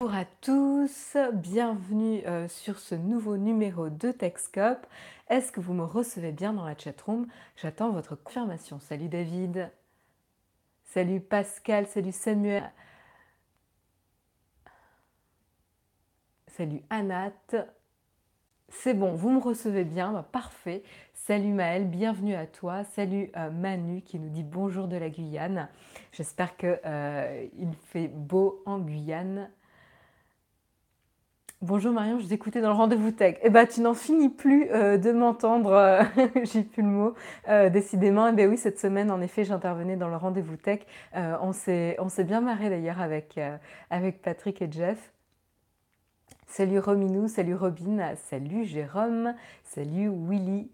Bonjour à tous, bienvenue euh, sur ce nouveau numéro de Techscope. Est-ce que vous me recevez bien dans la chatroom? J'attends votre confirmation. Salut David, salut Pascal, salut Samuel, salut Anat. C'est bon, vous me recevez bien, bah, parfait. Salut Maël, bienvenue à toi. Salut euh, Manu qui nous dit bonjour de la Guyane. J'espère qu'il euh, fait beau en Guyane. Bonjour Marion, je vous dans le rendez-vous tech. Eh ben, tu n'en finis plus euh, de m'entendre, euh, j'ai plus le mot, euh, décidément. Eh bien oui, cette semaine, en effet, j'intervenais dans le rendez-vous tech. on s'est bien marré d'ailleurs avec, avec Patrick et Jeff. Salut Rominou, salut Robin, salut Jérôme, salut Willy,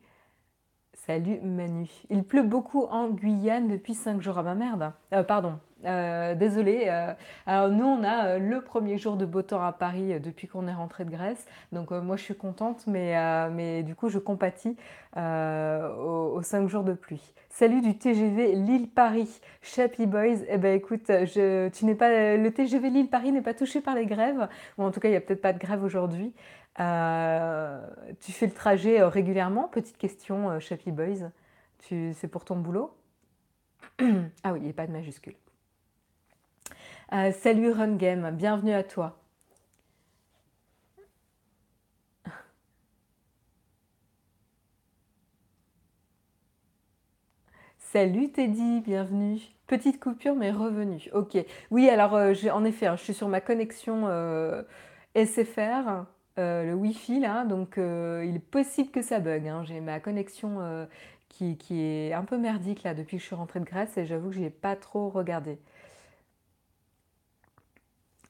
salut Manu. Il pleut beaucoup en Guyane depuis 5 jours. Ah ma merde, pardon, euh, désolée. Euh, nous, on a euh, le premier jour de beau temps à Paris depuis qu'on est rentré de Grèce. Donc moi, je suis contente, mais, du coup, je compatis aux, cinq jours de pluie. Salut du TGV Lille-Paris, Chappy Boys. Eh ben écoute, tu pas, le TGV Lille-Paris n'est pas touché par les grèves. Ou en tout cas, il n'y a peut-être pas de grève aujourd'hui. Tu fais le trajet régulièrement? Petite question, Chappy Boys. C'est pour ton boulot? Ah oui, il n'y a pas de majuscule. Euh, salut Run Game, bienvenue à toi. Salut Teddy, bienvenue. Petite coupure mais revenu. Ok. Oui, alors euh, en effet, hein, je suis sur ma connexion euh, le Wi-Fi là, donc il est possible que ça bug. Hein. J'ai ma connexion qui, qui, est un peu merdique là depuis que je suis rentrée de Grèce et j'avoue que je n'ai pas trop regardé.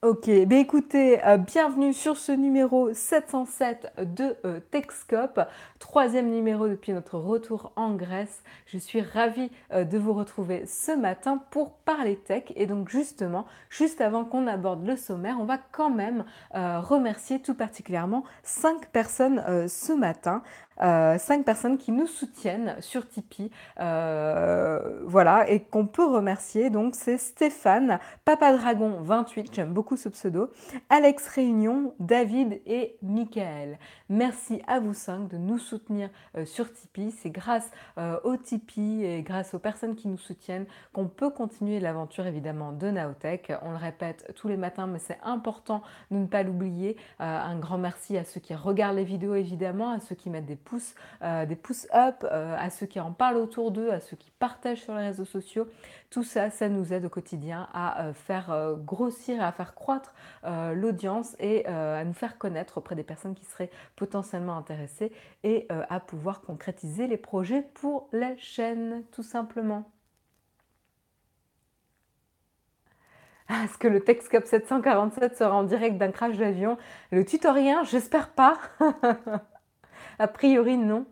Ok, ben écoutez, euh, bienvenue sur ce numéro 707 de euh, Techscope, troisième numéro depuis notre retour en Grèce. Je suis ravie euh, de vous retrouver ce matin pour parler tech. Et donc justement, juste avant qu'on aborde le sommaire, on va quand même remercier tout particulièrement cinq personnes ce matin. Euh, cinq personnes qui nous soutiennent sur Tipeee. Euh, voilà, et qu'on peut remercier. Donc, c'est Stéphane, Papa Dragon 28, j'aime beaucoup ce pseudo, Alex Réunion, David et Michael. Merci à vous cinq de nous soutenir euh, sur Tipeee. C'est grâce au Tipeee et grâce aux personnes qui nous soutiennent qu'on peut continuer l'aventure évidemment de Naotech. On le répète tous les matins, mais c'est important de ne pas l'oublier. un grand merci à ceux qui regardent les vidéos évidemment, à ceux qui mettent des pouces, euh, des pouces up, euh, à ceux qui en parlent autour d'eux, à ceux qui partagent sur les réseaux sociaux. Tout ça, ça nous aide au quotidien à euh, faire grossir et à faire croître l'audience et à nous faire connaître auprès des personnes qui seraient potentiellement intéressées et à pouvoir concrétiser les projets pour la chaîne, tout simplement. Ah, est-ce que le Texcop 747 sera en direct d'un crash d'avion? Le tutorien, j'espère pas. A priori, non.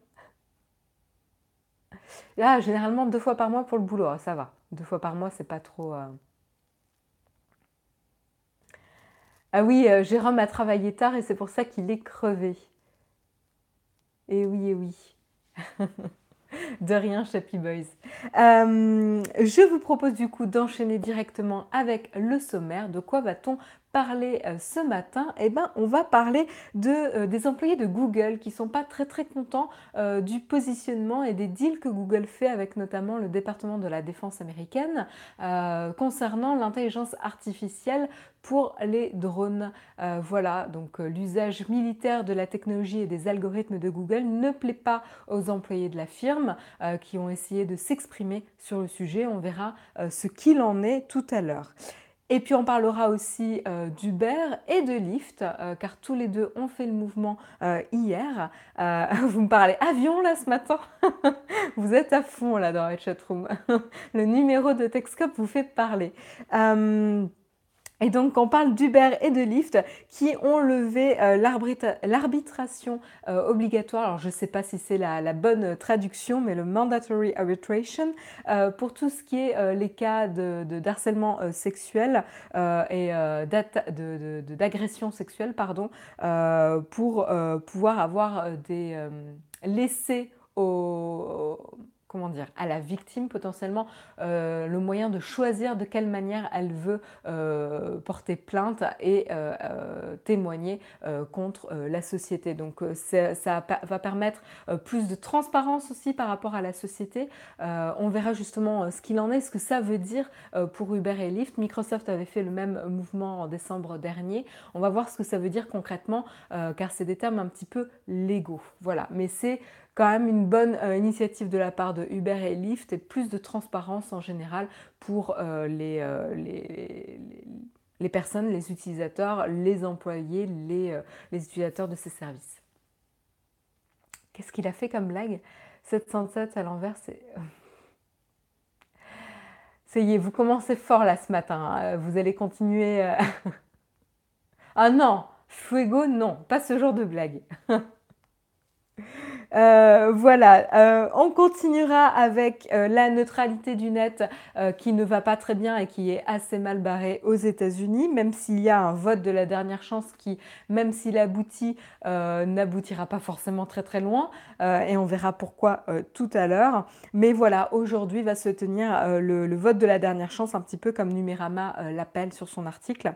Là, généralement, deux fois par mois pour le boulot, ah, ça va. Deux fois par mois, c'est pas trop. Euh. Ah oui, euh, Jérôme a travaillé tard et c'est pour ça qu'il est crevé. Eh oui, eh oui. De rien, Chappy Boys. Euh, je vous propose du coup d'enchaîner directement avec le sommaire. De quoi va-t-on parler euh, ce matin Eh ben, on va parler de, euh, des employés de Google qui sont pas très très contents du positionnement et des deals que Google fait avec notamment le département de la défense américaine concernant l'intelligence artificielle pour les drones. voilà, donc l'usage militaire de la technologie et des algorithmes de Google ne plaît pas aux employés de la firme. Euh, qui ont essayé de s'exprimer sur le sujet. On verra euh, ce qu'il en est tout à l'heure. Et puis on parlera aussi euh, d'Uber et de Lyft, car tous les deux ont fait le mouvement hier. vous me parlez avion là ce matin Vous êtes à fond là dans la chatroom. le numéro de Texcop vous fait parler. Et donc, on parle d'Uber et de Lyft qui ont levé euh, l'arbitration euh, obligatoire. Alors, je ne sais pas si c'est la, bonne traduction, mais le mandatory arbitration euh, pour tout ce qui est les cas de, d'harcèlement sexuel et d'agression sexuelle, pardon, pour pouvoir avoir des laissés au comment dire, à la victime potentiellement euh, le moyen de choisir de quelle manière elle veut euh, porter plainte et euh, témoigner contre la société. Donc ça, va permettre plus de transparence aussi par rapport à la société. on verra justement ce qu'il en est, ce que ça veut dire pour Uber et Lyft. Microsoft avait fait le même mouvement en décembre dernier. On va voir ce que ça veut dire concrètement, car c'est des termes un petit peu légaux. Voilà, mais c'est quand même une bonne euh, initiative de la part de Uber et Lyft et plus de transparence en général pour euh, euh, les, les, personnes, les utilisateurs, les employés, les, les utilisateurs de ces services. Qu'est-ce qu'il a fait comme blague? 707 à l'envers, c'est... Ça y est, vous commencez fort là ce matin. Hein. Vous allez continuer. ah non, Fuego, non, pas ce genre de blague. Euh, voilà, euh, on continuera avec euh, la neutralité du net qui ne va pas très bien et qui est assez mal barrée aux États-Unis, même s'il y a un vote de la dernière chance qui, même s'il aboutit, n'aboutira pas forcément très très loin, et on verra pourquoi tout à l'heure. Mais voilà, aujourd'hui va se tenir le, le, vote de la dernière chance, un petit peu comme Numérama l'appelle sur son article.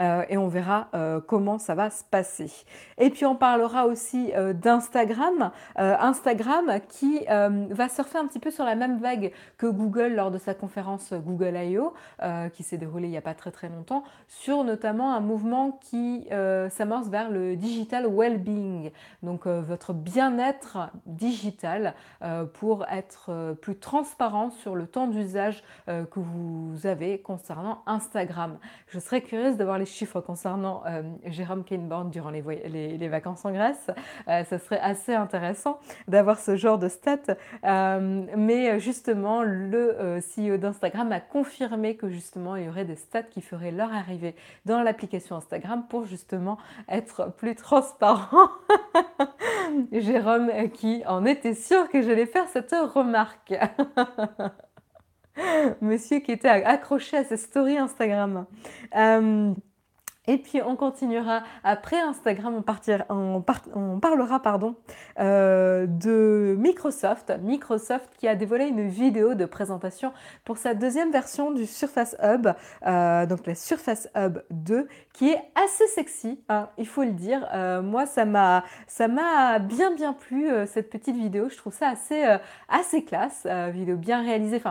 Euh, et on verra euh, comment ça va se passer. Et puis on parlera aussi euh, d'Instagram, Instagram qui va surfer un petit peu sur la même vague que Google lors de sa conférence Google I.O. qui s'est déroulée il n'y a pas très très longtemps, sur notamment un mouvement qui s'amorce vers le digital well-being, donc votre bien-être digital pour être plus transparent sur le temps d'usage que vous avez concernant Instagram. Je serais curieuse d'avoir les chiffres concernant euh, Jérôme Kainborn durant les, vacances en Grèce. Euh, ça serait assez intéressant d'avoir ce genre de stats. Euh, mais justement, le CEO d'Instagram a confirmé que justement, il y aurait des stats qui feraient leur arrivée dans l'application Instagram pour justement être plus transparent. Jérôme qui en était sûr que j'allais faire cette remarque. Monsieur qui était accroché à ses stories Instagram. Euh, et puis on continuera après Instagram, on, partir, on, parlera pardon, euh, de Microsoft. Microsoft qui a dévoilé une vidéo de présentation pour sa deuxième version du Surface Hub, euh, donc la Surface Hub 2, qui est assez sexy, hein, il faut le dire. moi, ça m'a bien bien plu cette petite vidéo. Je trouve ça assez assez classe, vidéo bien réalisée.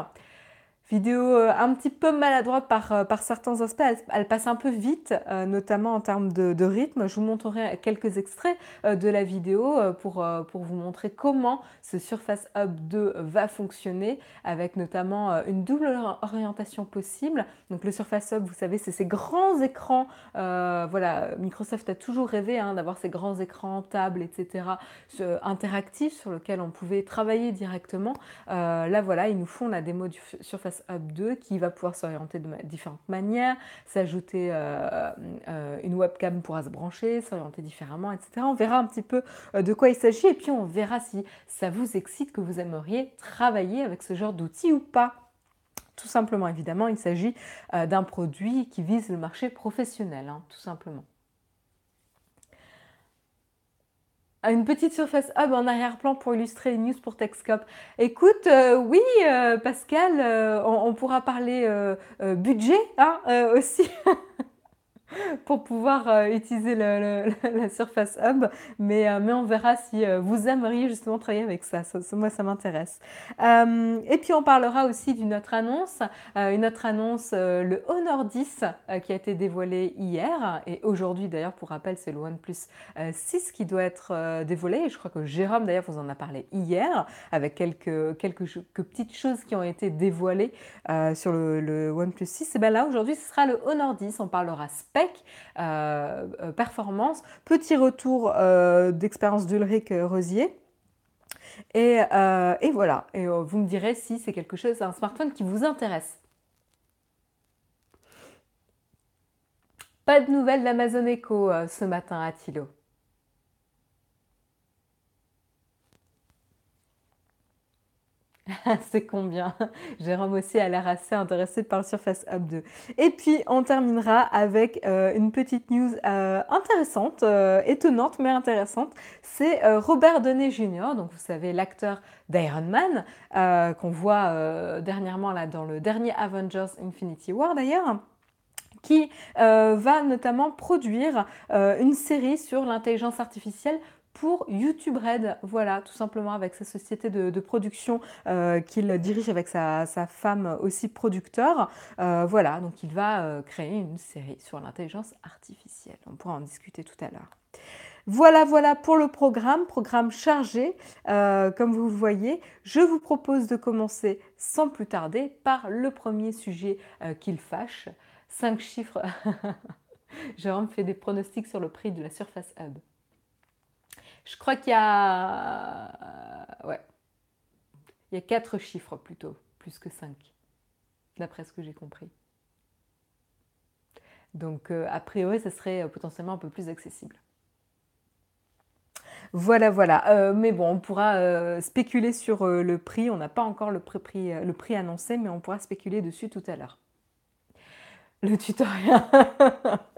Vidéo euh, un petit peu maladroite par, euh, par certains aspects, elle, passe un peu vite, euh, notamment en termes de, rythme. Je vous montrerai quelques extraits de la vidéo pour, pour vous montrer comment ce Surface Hub 2 va fonctionner, avec notamment une double orientation possible. Donc le Surface Hub, vous savez, c'est ces grands écrans. voilà, Microsoft a toujours rêvé hein, d'avoir ces grands écrans, tables, etc., interactifs sur lesquels on pouvait travailler directement. là, voilà, ils nous font la démo du Surface Hub 2 qui va pouvoir s'orienter de différentes manières, s'ajouter euh, euh, une webcam pourra se brancher, s'orienter différemment, etc. On verra un petit peu euh, de quoi il s'agit et puis on verra si ça vous excite, que vous aimeriez travailler avec ce genre d'outils ou pas. Tout simplement, évidemment, il s'agit d'un produit qui vise le marché professionnel, hein, tout simplement. Une petite surface hub en arrière-plan pour illustrer les news pour Techscope. Écoute, euh, oui, euh, Pascal, euh, on, pourra parler budget hein, aussi. pour pouvoir euh, utiliser la Surface Hub, mais, euh, mais on verra si euh, vous aimeriez justement travailler avec ça. moi, ça m'intéresse. et puis, on parlera aussi d'une autre annonce, une autre annonce, le Honor 10 qui a été dévoilé hier, et aujourd'hui d'ailleurs, pour rappel, c'est le OnePlus 6 qui doit être dévoilé, et je crois que Jérôme d'ailleurs vous en a parlé hier, avec quelques, quelques, petites choses qui ont été dévoilées sur le, le OnePlus 6. Et bien là, aujourd'hui, ce sera le Honor 10, on parlera spec euh, euh, performance. Petit retour euh, d'expérience d'Ulrich Rosier. Et, voilà, et vous me direz si c'est quelque chose, un smartphone qui vous intéresse. Pas de nouvelles d'Amazon Echo ce matin à c'est combien? Jérôme aussi a l'air assez intéressé par le Surface Hub 2. Et puis on terminera avec euh, une petite news euh, intéressante, euh, étonnante mais intéressante. C'est Robert Downey Jr., donc vous savez l'acteur d'Iron Man qu'on voit dernièrement là dans le dernier Avengers Infinity War d'ailleurs qui va notamment produire une série sur l'intelligence artificielle pour YouTube Red, voilà, tout simplement avec sa société de, production euh, qu'il dirige avec sa, femme aussi producteur. Euh, voilà, donc il va euh, créer une série sur l'intelligence artificielle. On pourra en discuter tout à l'heure. Voilà, voilà pour le programme, programme chargé, comme vous le voyez. Je vous propose de commencer sans plus tarder par le premier sujet qu'il fâche. Cinq chiffres. Jérôme fait des pronostics sur le prix de la Surface Hub. Je crois qu'il y a. Euh, ouais. Il y a quatre chiffres plutôt, plus que cinq, d'après ce que j'ai compris. Donc, euh, a priori, ça serait euh, potentiellement un peu plus accessible. Voilà, voilà. mais bon, on pourra spéculer sur le prix. On n'a pas encore le prix, le prix annoncé, mais on pourra spéculer dessus tout à l'heure. Le tutoriel.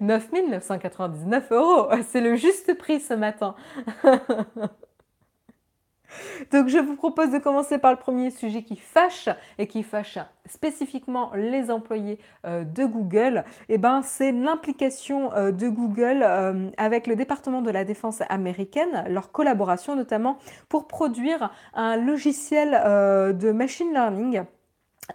9 999 euros, c'est le juste prix ce matin. Donc je vous propose de commencer par le premier sujet qui fâche et qui fâche spécifiquement les employés euh, de Google. Eh ben, c'est l'implication euh, de Google euh, avec le département de la défense américaine, leur collaboration notamment pour produire un logiciel de machine learning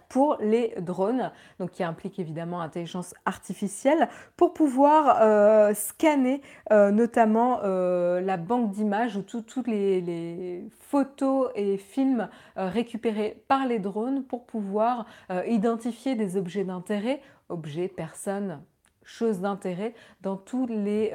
pour les drones, donc qui implique évidemment intelligence artificielle, pour pouvoir euh, scanner euh, notamment euh, la banque d'images ou toutes les, photos et films récupérés par les drones pour pouvoir identifier des objets d'intérêt, objets, personnes, choses d'intérêt dans tous les,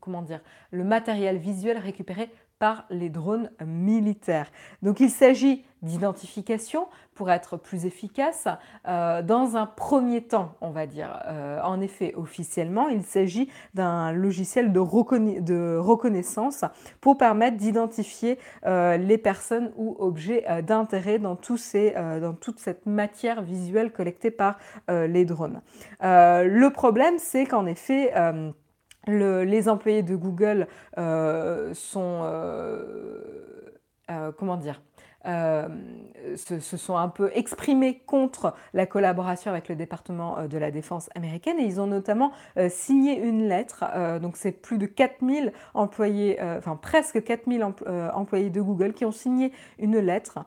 comment dire, le matériel visuel récupéré par les drones militaires. Donc il s'agit d'identification pour être plus efficace euh, dans un premier temps, on va dire. Euh, en effet, officiellement, il s'agit d'un logiciel de, reconnaissance pour permettre d'identifier euh, les personnes ou objets d'intérêt dans, dans toute cette matière visuelle collectée par les drones. le problème, c'est qu'en effet, les employés de Google euh, sont, euh, euh, comment dire, euh, se, sont un peu exprimés contre la collaboration avec le département euh, de la défense américaine. Et ils ont notamment euh, signé une lettre, donc c'est plus de 4000 employés, enfin presque 4000 employés de Google qui ont signé une lettre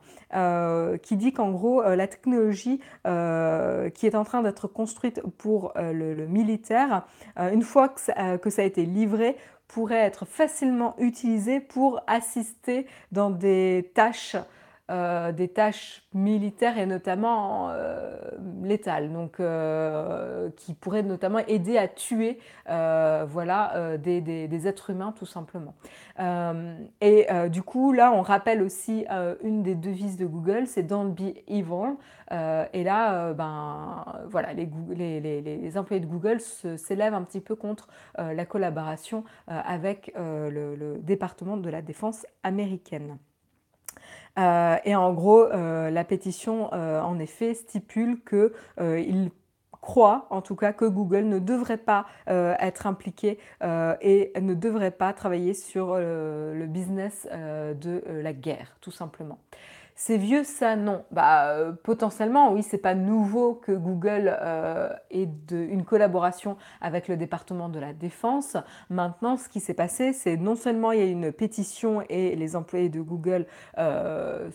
qui dit qu'en gros la technologie qui est en train d'être construite pour le, militaire, une fois que ça, que ça a été livré, pourrait être facilement utilisée pour assister dans des tâches euh, des tâches militaires et notamment euh, létales, euh, qui pourraient notamment aider à tuer voilà, des, êtres humains tout simplement. et du coup, là, on rappelle aussi une des devises de Google, c'est Don't be evil. et là, ben, voilà, les, employés de Google s'élèvent un petit peu contre la collaboration avec le département de la défense américaine. Euh, et en gros, euh, la pétition, euh, en effet, stipule qu'il croit en tout cas que Google ne devrait pas être impliqué et ne devrait pas travailler sur le business de la guerre, tout simplement. C'est vieux ça Non. Bah, euh, potentiellement, oui, c'est pas nouveau que Google euh, ait une collaboration avec le département de la Défense. Maintenant, ce qui s'est passé, c'est non seulement il y a une pétition et les employés de Google euh,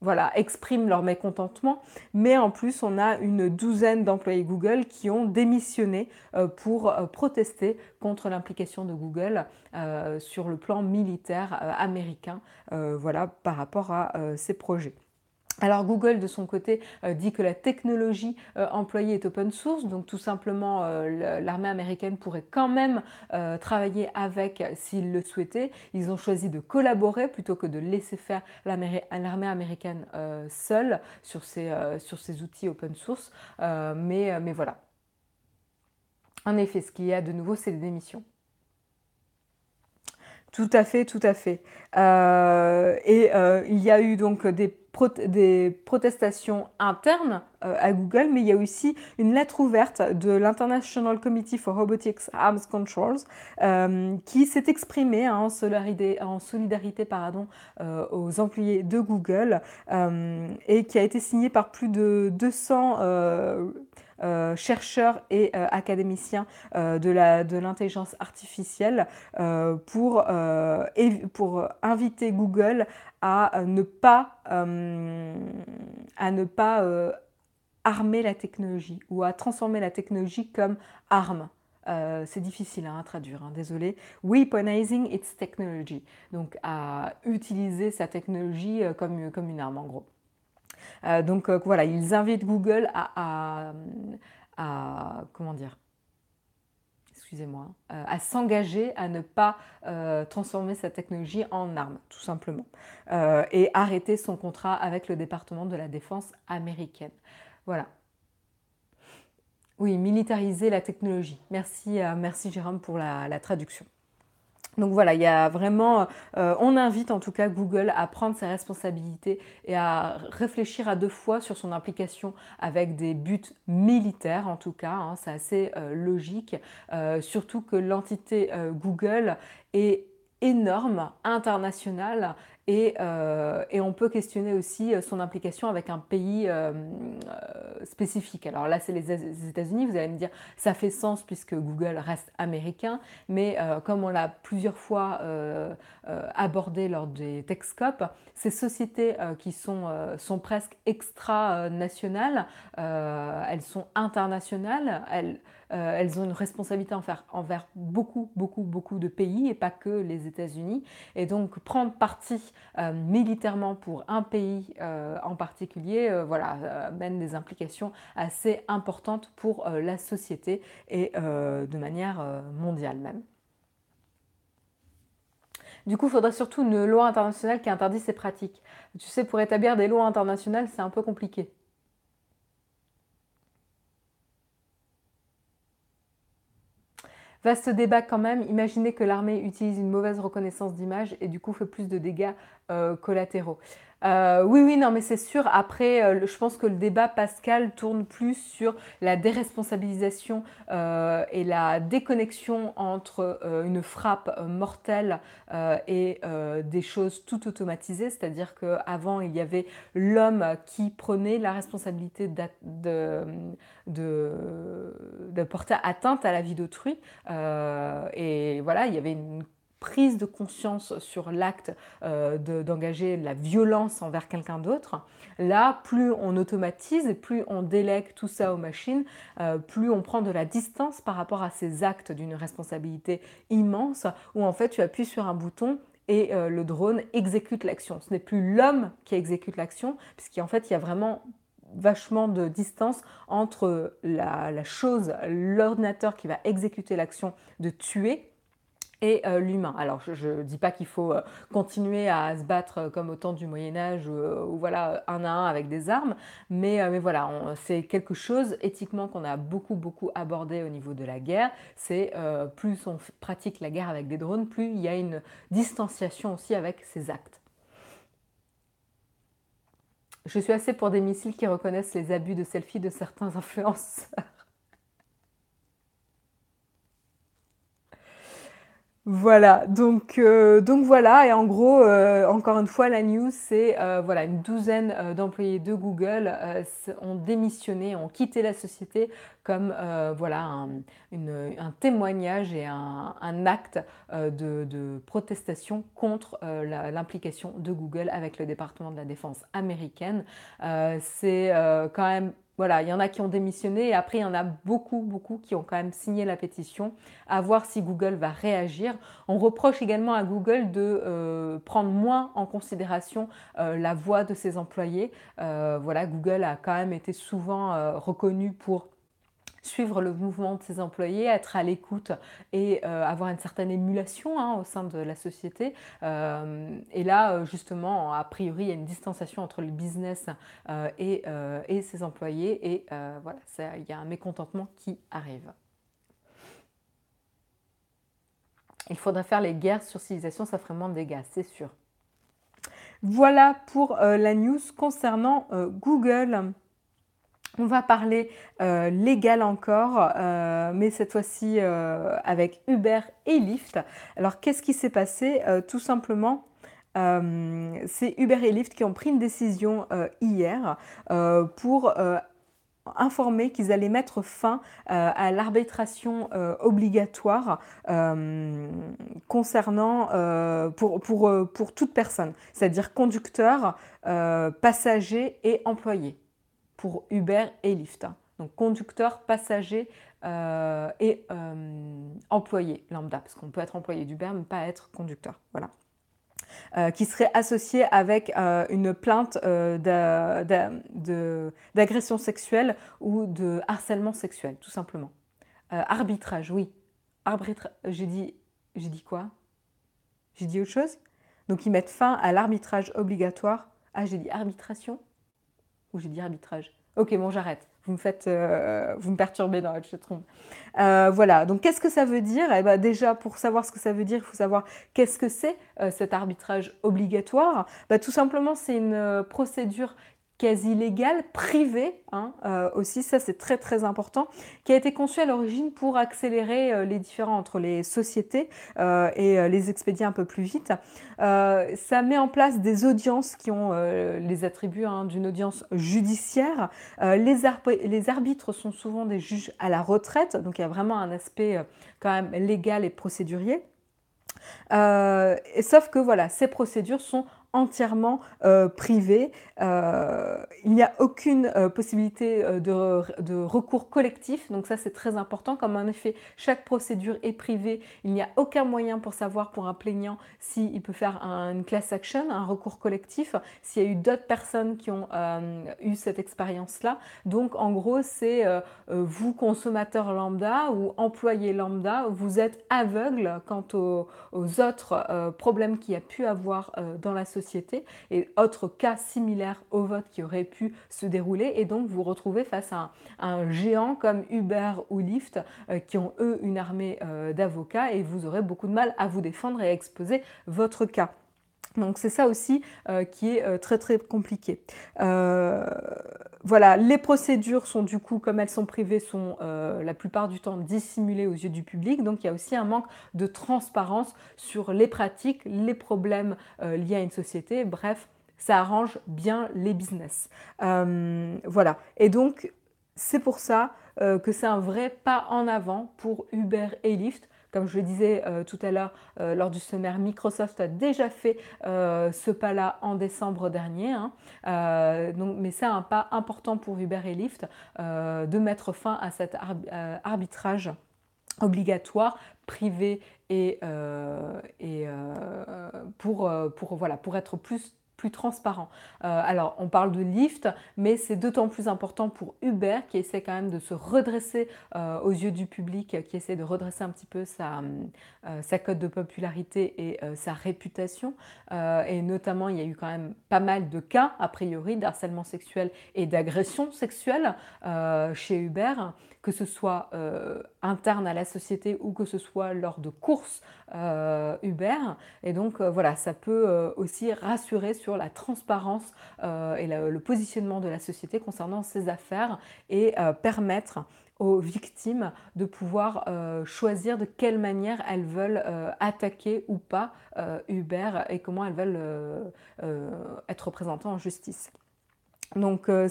voilà, expriment leur mécontentement, mais en plus, on a une douzaine d'employés Google qui ont démissionné pour protester contre l'implication de Google sur le plan militaire américain voilà, par rapport à ces projets alors Google de son côté euh, dit que la technologie euh, employée est open source, donc tout simplement euh, l'armée américaine pourrait quand même travailler avec s'ils le souhaitaient. Ils ont choisi de collaborer plutôt que de laisser faire l'armée américaine seule sur ces, outils open source. mais voilà. En effet, ce qu'il y a de nouveau, c'est les démissions. Tout à fait, tout à fait. Euh, et euh, il y a eu donc des, des protestations internes euh, à Google, mais il y a aussi une lettre ouverte de l'International Committee for Robotics Arms Controls qui s'est exprimée hein, en solidarité, en solidarité pardon, aux employés de Google et qui a été signée par plus de 200 euh, chercheurs et euh, académiciens euh, de l'intelligence artificielle pour, pour inviter Google à ne pas, à ne pas armer la technologie ou à transformer la technologie comme arme. c'est difficile hein, à traduire, hein, désolé. Weaponizing its technology. Donc à utiliser sa technologie comme, comme une arme en gros. Euh, donc euh, voilà, ils invitent Google à, comment dire excusez-moi, euh, à s'engager à ne pas transformer sa technologie en arme, tout simplement, et arrêter son contrat avec le département de la défense américaine. Voilà. Oui, militariser la technologie. Merci, merci Jérôme pour la traduction. Donc voilà, il y a vraiment, euh, on invite en tout cas Google à prendre ses responsabilités et à réfléchir à deux fois sur son implication avec des buts militaires en tout cas, hein, c'est assez euh, logique, euh, surtout que l'entité Google est énorme, internationale, euh, et, on peut questionner aussi euh, son implication avec un pays euh, spécifique. Alors là, c'est les États-Unis. Vous allez me dire, ça fait sens puisque Google reste américain. Mais comme on l'a plusieurs fois abordé lors des Techscope, ces sociétés qui sont, sont presque extra-nationales, elles sont internationales. Elles, euh, elles ont une responsabilité envers, beaucoup, beaucoup, beaucoup de pays et pas que les États-Unis. Et donc prendre parti euh, militairement pour un pays euh, en particulier, voilà, mène des implications assez importantes pour la société et de manière mondiale même. Du coup, il faudrait surtout une loi internationale qui interdit ces pratiques. Tu sais, pour établir des lois internationales, c'est un peu compliqué. Vaste débat quand même. Imaginez que l'armée utilise une mauvaise reconnaissance d'image et du coup fait plus de dégâts euh, collatéraux. Euh, oui, oui, non, mais c'est sûr. Après, euh, je pense que le débat Pascal tourne plus sur la déresponsabilisation et la déconnexion entre une frappe mortelle et des choses tout automatisées. C'est-à-dire qu'avant, il y avait l'homme qui prenait la responsabilité de, de, porter atteinte à la vie d'autrui. et voilà, il y avait une prise de conscience sur l'acte euh, d'engager la violence envers quelqu'un d'autre, là, plus on automatise, plus on délègue tout ça aux machines, euh, plus on prend de la distance par rapport à ces actes d'une responsabilité immense, où en fait tu appuies sur un bouton et euh, le drone exécute l'action. Ce n'est plus l'homme qui exécute l'action, puisqu'en fait il y a vraiment vachement de distance entre la chose, l'ordinateur qui va exécuter l'action de tuer et euh, l'humain. Alors je ne dis pas qu'il faut euh, continuer à se battre euh, comme au temps du Moyen Âge ou voilà un à un avec des armes, mais, mais voilà, c'est quelque chose éthiquement qu'on a beaucoup beaucoup abordé au niveau de la guerre. C'est plus on pratique la guerre avec des drones, plus il y a une distanciation aussi avec ces actes. Je suis assez pour des missiles qui reconnaissent les abus de selfie de certains influenceurs. Voilà, donc, euh, donc voilà, et en gros, euh, encore une fois, la news, c'est euh, voilà, une douzaine d'employés de Google ont démissionné, ont quitté la société comme voilà, un, témoignage et un, acte de, de, protestation contre l'implication de Google avec le département de la défense américaine. c'est quand même voilà, il y en a qui ont démissionné et après il y en a beaucoup, beaucoup qui ont quand même signé la pétition, à voir si Google va réagir. On reproche également à Google de euh, prendre moins en considération euh, la voix de ses employés. Euh, voilà, Google a quand même été souvent reconnu pour suivre le mouvement de ses employés, être à l'écoute et euh, avoir une certaine émulation hein, au sein de la société. Euh, et là, euh, justement, a priori, il y a une distanciation entre le business et, et, ses employés. Et voilà, il y a un mécontentement qui arrive. Il faudrait faire les guerres sur civilisation, ça ferait moins de dégâts, c'est sûr. Voilà pour la news concernant Google. On va parler euh, légal encore, euh, mais cette fois-ci euh, avec Uber et Lyft. Alors qu'est-ce qui s'est passé? Tout simplement, c'est Uber et Lyft qui ont pris une décision hier pour informer qu'ils allaient mettre fin à l'arbitration obligatoire concernant pour, pour, pour toute personne, c'est-à-dire conducteur, passager et employé pour Uber et Lyft. Hein. Donc conducteur, passager euh, et euh, employé lambda, parce qu'on peut être employé d'Uber mais pas être conducteur. Voilà. Euh, qui serait associé avec une plainte d'agression sexuelle ou de harcèlement sexuel, tout simplement. arbitrage, oui. J'ai dit, j'ai dit quoi? J'ai dit autre chose? Donc ils mettent fin à l'arbitrage obligatoire. Ah, j'ai dit arbitration? Ou j'ai dit arbitrage Ok, bon, j'arrête. Vous me faites, euh, vous me perturbez dans votre chatroom. Euh, voilà. Donc, qu'est-ce que ça veut dire? Eh ben, déjà, pour savoir ce que ça veut dire, il faut savoir qu'est-ce que c'est euh, cet arbitrage obligatoire. Bah, tout simplement, c'est une procédure quasi légale, privée hein, euh, aussi, ça c'est très très important, qui a été conçu à l'origine pour accélérer euh, les différends entre les sociétés euh, et les expédier un peu plus vite. ça met en place des audiences qui ont les attributs hein, d'une audience judiciaire. Les, les, arbitres sont souvent des juges à la retraite, donc il y a vraiment un aspect quand même légal et procédurier. sauf que voilà, ces procédures sont entièrement euh, privé. Euh, il n'y a aucune euh, possibilité de, recours collectif, donc ça c'est très important. Comme en effet chaque procédure est privée, il n'y a aucun moyen pour savoir pour un plaignant s'il peut faire une class action, un recours collectif, s'il y a eu d'autres personnes qui ont eu cette expérience-là. Donc en gros c'est vous consommateur lambda ou employé lambda, vous êtes aveugle quant aux, aux autres problèmes qu'il y a pu avoir dans la société et autres cas similaires au vote qui auraient pu se dérouler. Et donc vous retrouvez face à un, géant comme Uber ou Lyft euh, qui ont eux une armée euh, d'avocats et vous aurez beaucoup de mal à vous défendre et à exposer votre cas. Donc c'est ça aussi euh, qui est très très compliqué. voilà, les procédures sont du coup, comme elles sont privées, sont la plupart du temps dissimulées aux yeux du public. Donc il y a aussi un manque de transparence sur les pratiques, les problèmes liés à une société. Bref, ça arrange bien les business. voilà. Et donc c'est pour ça que c'est un vrai pas en avant pour Uber et Lyft comme je le disais euh, tout à l'heure euh, lors du sommaire, Microsoft a déjà fait euh, ce pas-là en décembre dernier. Hein. mais c'est un pas important pour Uber et Lyft de mettre fin à cet arbitrage obligatoire, privé et, pour, voilà, pour être plus plus transparent. Euh, alors, on parle de Lyft, mais c'est d'autant plus important pour Uber qui essaie quand même de se redresser euh, aux yeux du public, qui essaie de redresser un petit peu sa, euh, sa cote de popularité et sa réputation. et notamment, il y a eu quand même pas mal de cas, a priori, d'harcèlement sexuel et d'agression sexuelle chez Uber que ce soit euh, interne à la société ou que ce soit lors de courses euh, Uber. Et donc euh, voilà, ça peut aussi rassurer sur la transparence et le positionnement de la société concernant ces affaires et permettre aux victimes de pouvoir choisir de quelle manière elles veulent attaquer ou pas Uber et comment elles veulent être représentées en justice. Donc euh,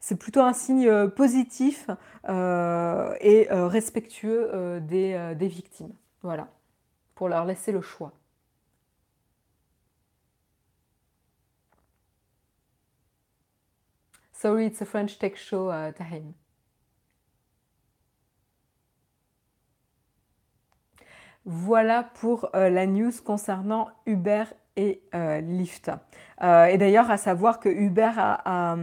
c'est plutôt un signe euh, positif euh, et respectueux des, victimes. Voilà, pour leur laisser le choix. Sorry, it's a French tech show, Tahim. Voilà pour la news concernant Uber et euh, Lyft. Euh, et d'ailleurs, à savoir que Uber a,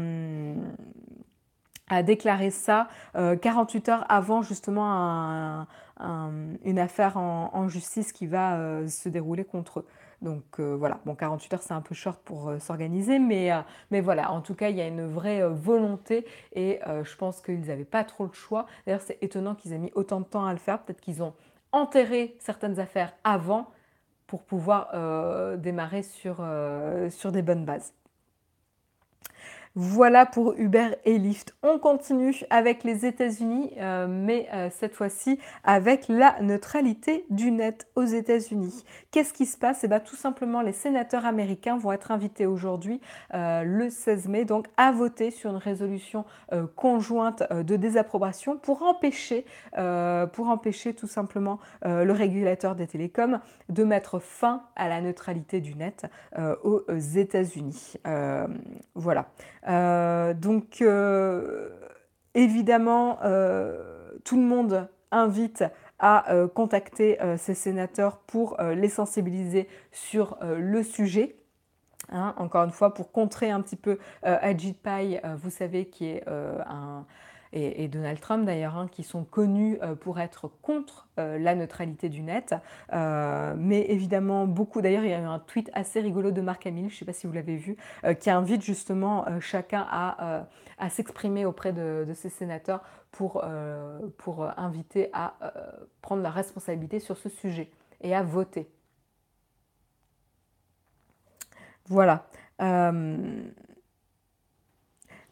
déclaré ça 48 euh, heures avant justement une affaire en, justice qui va se dérouler contre eux. Donc voilà, bon 48 heures c'est un peu short pour s'organiser, mais, mais voilà, en tout cas il y a une vraie volonté et je pense qu'ils n'avaient pas trop le choix. D'ailleurs c'est étonnant qu'ils aient mis autant de temps à le faire, peut-être qu'ils ont enterrer certaines affaires avant pour pouvoir démarrer sur, sur des bonnes bases. Voilà pour Uber et Lyft. On continue avec les États-Unis, euh, mais euh, cette fois-ci avec la neutralité du net aux États-Unis. Qu'est-ce qui se passe? Eh bien, tout simplement, les sénateurs américains vont être invités aujourd'hui, euh, le 16 mai, donc à voter sur une résolution conjointe de désapprobation pour empêcher, pour empêcher tout simplement le régulateur des télécoms de mettre fin à la neutralité du net aux États-Unis. voilà. Euh, donc, euh, évidemment, euh, tout le monde invite à contacter ces sénateurs pour les sensibiliser sur le sujet. Hein, encore une fois, pour contrer un petit peu Ajit Pai, vous savez, qui est un et, Donald Trump d'ailleurs, hein, qui sont connus euh, pour être contre euh, la neutralité du net. Euh, mais évidemment, beaucoup, d'ailleurs, il y a eu un tweet assez rigolo de Marc Hamill, je ne sais pas si vous l'avez vu, qui invite justement chacun à, s'exprimer auprès de, de, ses sénateurs pour, pour inviter à prendre la responsabilité sur ce sujet et à voter. Voilà.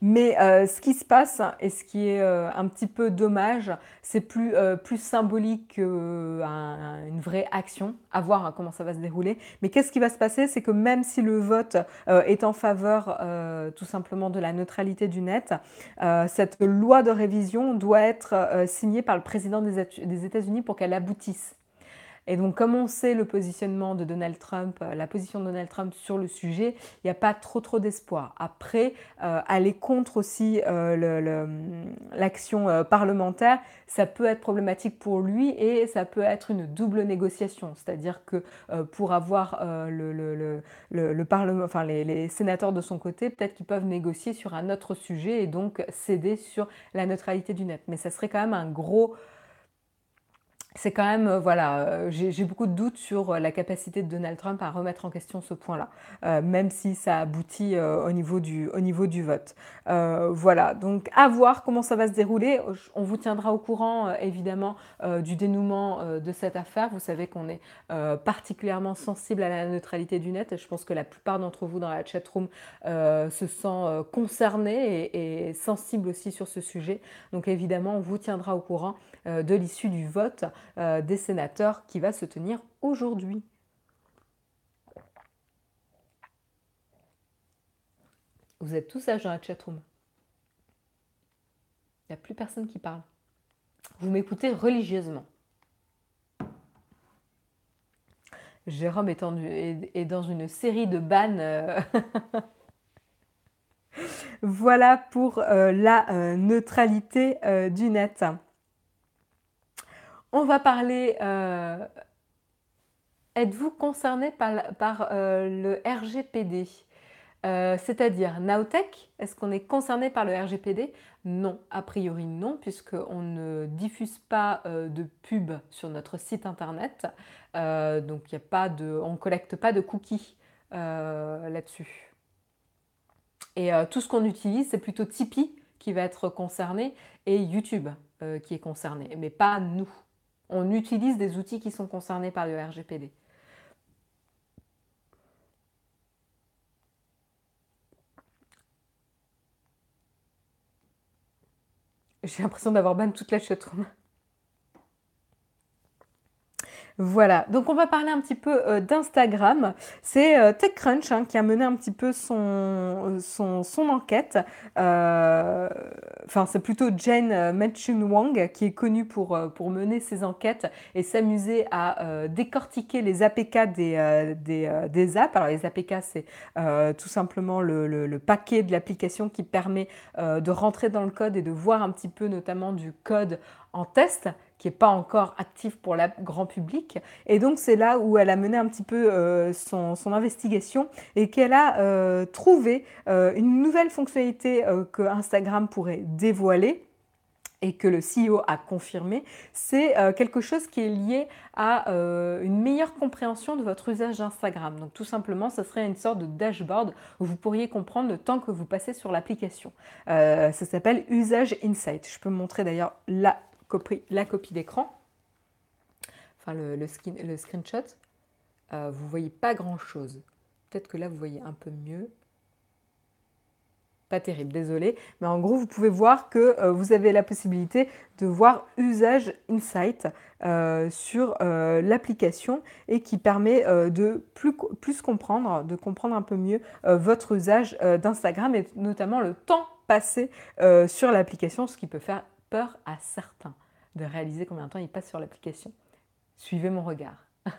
Mais euh, ce qui se passe et ce qui est euh, un petit peu dommage, c'est plus, euh, symbolique qu'une vraie action, à voir hein, comment ça va se dérouler. Mais qu'est-ce qui va se passer? C'est que même si le vote est en faveur tout simplement de la neutralité du net, cette loi de révision doit être signée par le président des États-Unis pour qu'elle aboutisse. Et donc, comme on sait le positionnement de Donald Trump, euh, la position de Donald Trump sur le sujet, il n'y a pas trop trop d'espoir. Après, euh, aller contre aussi euh, l'action parlementaire, ça peut être problématique pour lui et ça peut être une double négociation. C'est-à-dire que pour avoir le, Parlement, enfin les, les sénateurs de son côté, peut-être qu'ils peuvent négocier sur un autre sujet et donc céder sur la neutralité du net. Mais ça serait quand même un gros c'est quand même, euh, voilà, euh, j'ai beaucoup de doutes sur euh, la capacité de Donald Trump à remettre en question ce point-là, même si ça aboutit au, niveau du, vote. voilà, donc à voir comment ça va se dérouler. On vous tiendra au courant, évidemment, du dénouement de cette affaire. Vous savez qu'on est particulièrement sensible à la neutralité du net et je pense que la plupart d'entre vous dans la chatroom se sent concernés et, et sensibles aussi sur ce sujet. Donc évidemment, on vous tiendra au courant de l'issue du vote. Euh, des sénateurs qui va se tenir aujourd'hui. Vous êtes tous sages dans la chatroom. Il n'y a plus personne qui parle. Vous m'écoutez religieusement. Jérôme est, dans une série de bannes. Euh. voilà pour euh, la neutralité du net. On va parler. Euh, êtes-vous concerné par, euh, le RGPD euh, C'est-à-dire Nowtech, est-ce qu'on est concerné par le RGPD Non, a priori non, puisqu'on ne diffuse pas de pub sur notre site internet. donc a pas de, on ne collecte pas de cookies là-dessus. Et tout ce qu'on utilise, c'est plutôt Tipeee qui va être concerné et YouTube qui est concerné, mais pas nous on utilise des outils qui sont concernés par le RGPD. J'ai l'impression d'avoir ban toute la chatroom. Voilà, donc on va parler un petit peu euh, d'Instagram. C'est euh, TechCrunch hein, qui a mené un petit peu son, son, enquête. Euh, enfin, c'est plutôt Jane Menchun Wang qui est connue pour, mener ses enquêtes et s'amuser à décortiquer les APK des, apps. Alors les APK, c'est tout simplement le, le paquet de l'application qui permet de rentrer dans le code et de voir un petit peu notamment du code en test qui n'est pas encore actif pour le grand public. Et donc c'est là où elle a mené un petit peu euh, son, investigation et qu'elle a euh, trouvé euh, une nouvelle fonctionnalité que Instagram pourrait dévoiler et que le CEO a confirmé, c'est quelque chose qui est lié à une meilleure compréhension de votre usage d'Instagram. Donc tout simplement, ce serait une sorte de dashboard où vous pourriez comprendre le temps que vous passez sur l'application. ça s'appelle Usage Insight. Je peux montrer d'ailleurs la la copie d'écran. enfin le, le, le screenshot, euh, vous ne voyez pas grand-chose. Peut-être que là, vous voyez un peu mieux. Pas terrible, désolé. Mais en gros, vous pouvez voir que euh, vous avez la possibilité de voir usage insight euh, sur l'application et qui permet de plus, plus, comprendre, de comprendre un peu mieux votre usage d'Instagram et notamment le temps passé sur l'application, ce qui peut faire peur à certains de réaliser combien de temps ils passent sur l'application. Suivez mon regard.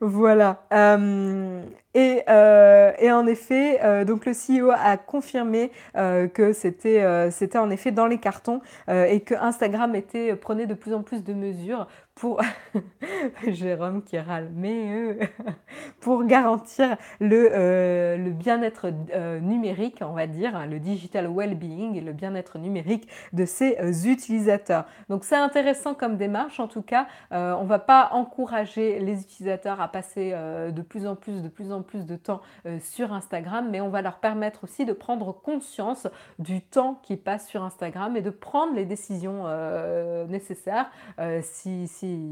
voilà. Euh, et, euh, et, en effet, euh, donc le CEO a confirmé que c'était c'était en effet dans les cartons et que Instagram était prenait de plus en plus de mesures pour Jérôme qui râle, mais euh, pour garantir le, euh, bien-être euh, numérique, on va dire, hein, le digital well-being et le bien-être numérique de ses utilisateurs. Donc c'est intéressant comme démarche, en tout cas, on ne va pas encourager les utilisateurs à passer de plus en plus, de plus en plus de temps sur Instagram, mais on va leur permettre aussi de prendre conscience du temps qui passe sur Instagram et de prendre les décisions nécessaires si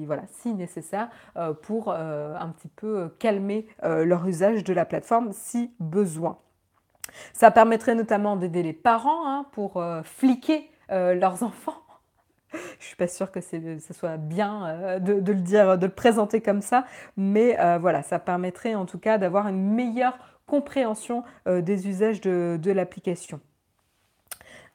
voilà, si nécessaire euh, pour euh, un petit peu calmer euh, leur usage de la plateforme si besoin. Ça permettrait notamment d'aider les parents hein, pour fliquer leurs enfants. Je suis pas sûre que ce soit bien de, le dire, de le présenter comme ça, mais voilà, ça permettrait en tout cas d'avoir une meilleure compréhension des usages de l'application.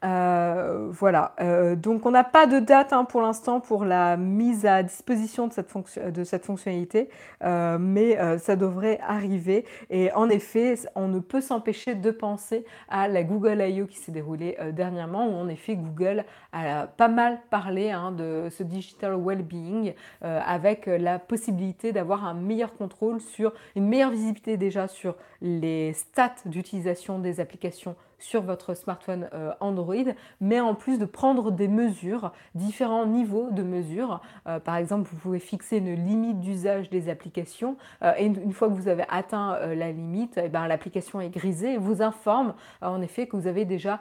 Euh, voilà, euh, donc on n'a pas de date hein, pour l'instant pour la mise à disposition de cette, fonctionnalité, euh, mais ça devrait arriver. Et en effet, on ne peut s'empêcher de penser à la Google I.O. qui s'est déroulée dernièrement, où en effet Google a pas mal parlé hein, de ce digital well-being, avec la possibilité d'avoir un meilleur contrôle sur, une meilleure visibilité déjà sur les stats d'utilisation des applications sur votre smartphone euh, Android, mais en plus de prendre des mesures, différents niveaux de mesures. Euh, par exemple, vous pouvez fixer une limite d'usage des applications euh, et une, fois que vous avez atteint la limite, eh ben, l'application est grisée et vous informe en effet que vous avez déjà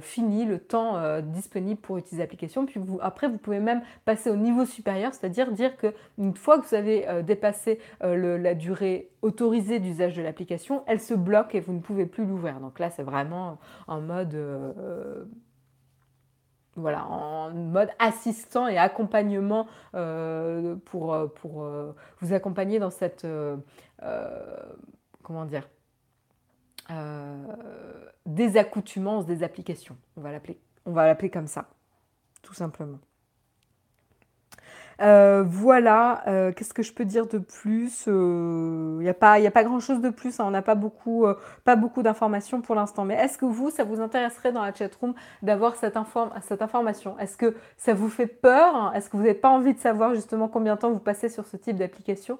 fini le temps disponible pour utiliser l'application. Puis vous, après, vous pouvez même passer au niveau supérieur, c'est-à-dire dire que une fois que vous avez dépassé la durée autorisée d'usage de l'application, elle se bloque et vous ne pouvez plus l'ouvrir. Donc là, c'est vraiment en mode euh, voilà, en mode assistant et accompagnement euh, pour, pour euh, vous accompagner dans cette comment dire désaccoutumance des applications. On va l'appeler comme ça, tout simplement. Euh, voilà, euh, qu'est-ce que je peux dire de plus Il euh, n'y a pas, a pas grand-chose de plus, hein. on n'a pas beaucoup, pas beaucoup d'informations pour l'instant. Mais est-ce que vous, ça vous intéresserait dans la chatroom d'avoir cette, cette information? Est-ce que ça vous fait peur? Est-ce que vous n'avez pas envie de savoir justement combien de temps vous passez sur ce type d'application?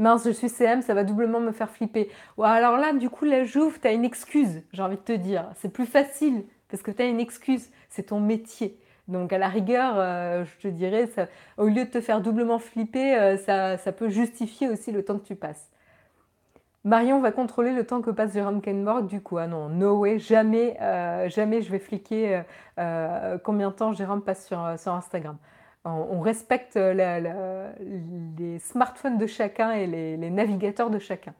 Mince, je suis CM, ça va doublement me faire flipper. Ou alors là, du coup, la Jouve, tu as une excuse, j'ai envie de te dire. C'est plus facile parce que tu as une excuse, c'est ton métier. Donc à la rigueur, euh, je te dirais, au lieu de te faire doublement flipper, euh, ça, peut justifier aussi le temps que tu passes. Marion va contrôler le temps que passe Jérôme Kenborg, du coup, ah non, no way, jamais, euh, jamais je vais fliquer combien de temps Jérôme passe sur Instagram on respecte les smartphones de chacun et les, navigateurs de chacun.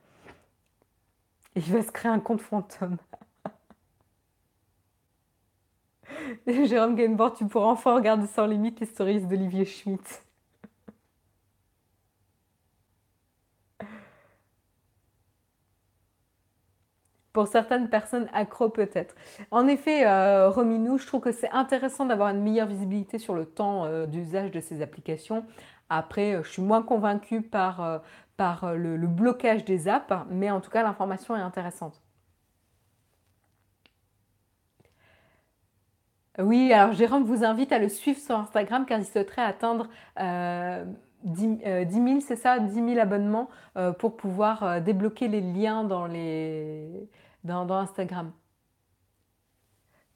il va se créer un compte fantôme. Jérôme Gameboard, tu pourras enfin regarder sans limite les stories d'Olivier Schmitt. Pour certaines personnes accro peut-être. En effet, euh, Rominou, je trouve que c'est intéressant d'avoir une meilleure visibilité sur le temps euh, d'usage de ces applications. Après, euh, je suis moins convaincue par, par le, blocage des apps, mais en tout cas, l'information est intéressante. Oui, alors Jérôme vous invite à le suivre sur Instagram car il souhaiterait atteindre 10, 000, c'est ça, 10 000 abonnements pour pouvoir débloquer les liens dans les, dans, Instagram.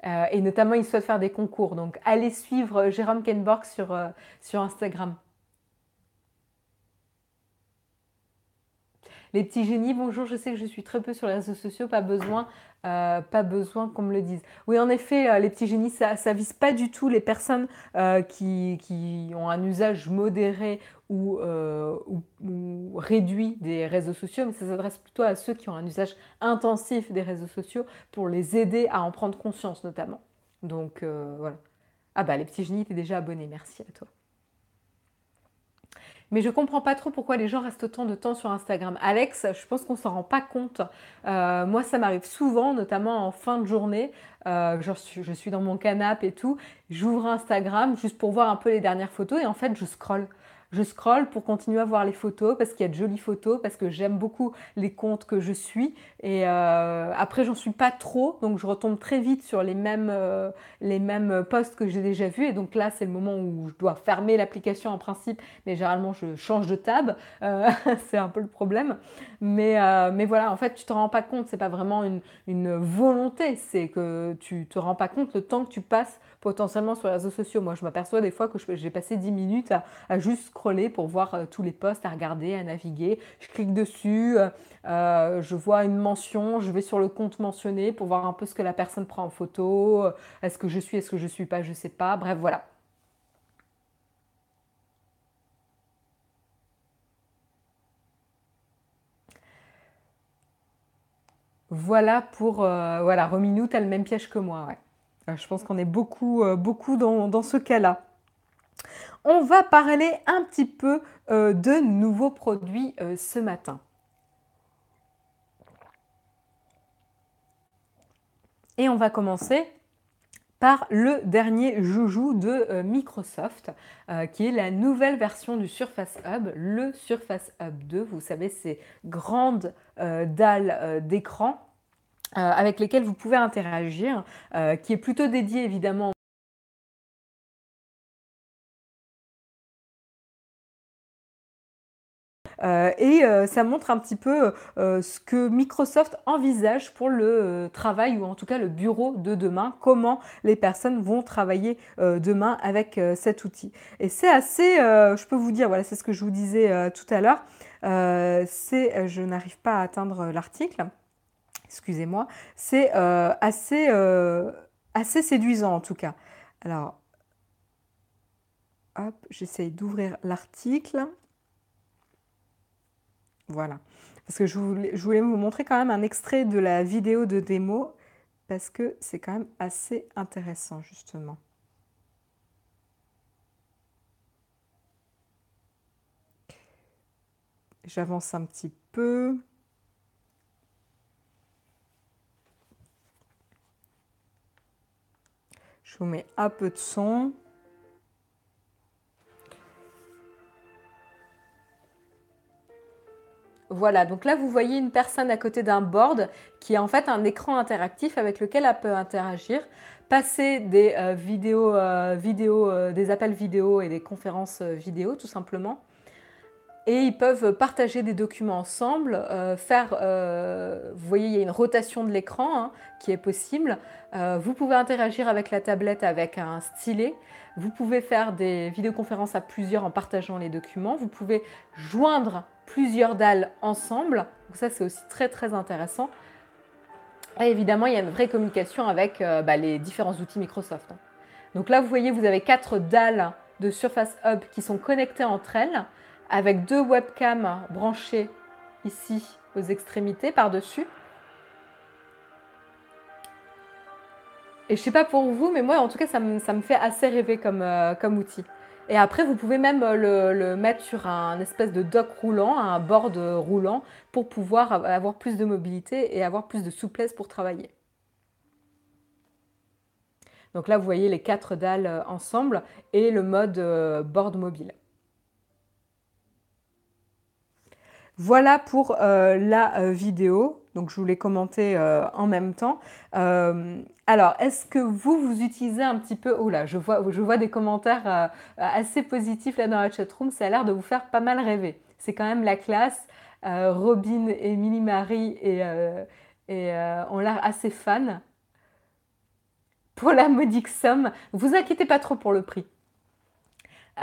Euh, et notamment, il souhaite faire des concours. Donc, allez suivre Jérôme Kenborg euh, sur Instagram. Les petits génies, bonjour, je sais que je suis très peu sur les réseaux sociaux, pas besoin, euh, pas besoin qu'on me le dise. Oui, en effet, euh, les petits génies, ça ne vise pas du tout les personnes euh, qui, qui, ont un usage modéré ou, ou, réduit des réseaux sociaux, mais ça s'adresse plutôt à ceux qui ont un usage intensif des réseaux sociaux pour les aider à en prendre conscience notamment. Donc voilà. Ah bah les petits génies, t'es déjà abonné, merci à toi. Mais je comprends pas trop pourquoi les gens restent autant de temps sur Instagram. Alex, je pense qu'on s'en rend pas compte. Euh, moi, ça m'arrive souvent, notamment en fin de journée. Euh, je, suis, je suis dans mon canapé et tout. J'ouvre Instagram juste pour voir un peu les dernières photos et en fait, je scrolle je scrolle pour continuer à voir les photos parce qu'il y a de jolies photos, parce que j'aime beaucoup les comptes que je suis. Et euh, après, j'en suis pas trop, donc je retombe très vite sur les mêmes, euh, les mêmes posts que j'ai déjà vus. Et donc là, c'est le moment où je dois fermer l'application en principe, mais généralement, je change de tab. Euh, c'est un peu le problème. Mais, mais voilà, en fait, tu te rends pas compte, c'est pas vraiment une, une volonté, c'est que tu te rends pas compte le temps que tu passes potentiellement sur les réseaux sociaux. Moi, je m'aperçois des fois que j'ai passé 10 minutes à, juste scroller pour voir euh, tous les posts, à regarder, à naviguer. Je clique dessus, euh, euh, je vois une mention, je vais sur le compte mentionné pour voir un peu ce que la personne prend en photo. Est-ce que je suis, est-ce que je suis pas, je sais pas. Bref, voilà. Voilà pour voilà, Rominou, tu as le même piège que moi. Ouais. Euh, je pense qu'on est beaucoup, euh, beaucoup dans, ce cas-là. On va parler un petit peu euh, de nouveaux produits ce matin. Et on va commencer par le dernier joujou de Microsoft, qui est la nouvelle version du Surface Hub, le Surface Hub 2. Vous savez, ces grandes dalles d'écran euh, avec lesquels vous pouvez interagir, euh, qui est plutôt dédié évidemment euh, et ça montre un petit peu ce que Microsoft envisage pour le travail ou en tout cas le bureau de demain, comment les personnes vont travailler demain avec cet outil. Et c'est assez, je peux vous dire, voilà, c'est ce que je vous disais tout à l'heure, c'est, je n'arrive pas à atteindre l'article excusez-moi, c'est euh, assez, euh, assez séduisant en tout cas. Alors, hop, j'essaye d'ouvrir l'article. Voilà. Parce que je voulais vous montrer quand même un extrait de la vidéo de démo, parce que c'est quand même assez intéressant, justement. J'avance un petit peu. Je vous mets un peu de son. Voilà, donc là vous voyez une personne à côté d'un board qui est en fait un écran interactif avec lequel elle peut interagir, passer des euh, vidéos, euh, euh, des appels vidéo et des conférences vidéo tout simplement et ils peuvent partager des documents ensemble, euh, faire, euh, vous voyez, il y a une rotation de l'écran hein, qui est possible. Euh, vous pouvez interagir avec la tablette avec un stylet. Vous pouvez faire des vidéoconférences à plusieurs en partageant les documents. Vous pouvez joindre plusieurs dalles ensemble. Donc ça, c'est aussi très très intéressant. Et évidemment, il y a une vraie communication avec bah, les différents outils Microsoft. Hein. Donc là, vous voyez, vous avez quatre dalles de Surface Hub qui sont connectées entre elles avec deux webcams branchées ici aux extrémités par-dessus. Et je sais pas pour vous, mais moi en tout cas ça me, fait assez rêver comme, euh, comme outil. Et après, vous pouvez même le, le, mettre sur un espèce de dock roulant, un board roulant, pour pouvoir avoir plus de mobilité et avoir plus de souplesse pour travailler. Donc là, vous voyez les quatre dalles euh, ensemble et le mode euh, board mobile. Voilà pour euh, la euh, vidéo. Donc je voulais commenter euh, en même temps. alors, est-ce que vous, vous utilisez un petit peu... Oh là, je vois, des commentaires assez positifs là dans la chatroom. Ça a l'air de vous faire pas mal rêver. C'est quand même la classe. Robin et Mini Marie et, et ont l'air assez fans. Pour la modique somme, vous inquiétez pas trop pour le prix.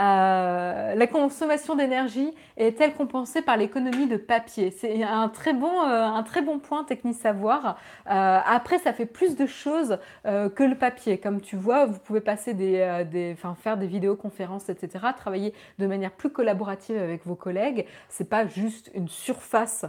Euh, la consommation d'énergie est-elle compensée par l'économie de papier C'est un, très bon, euh, point technique savoir. Euh, après, ça fait plus de choses que le papier. Comme tu vois, vous pouvez passer des, des, faire des vidéoconférences, etc. Travailler de manière plus collaborative avec vos collègues. C'est pas juste une surface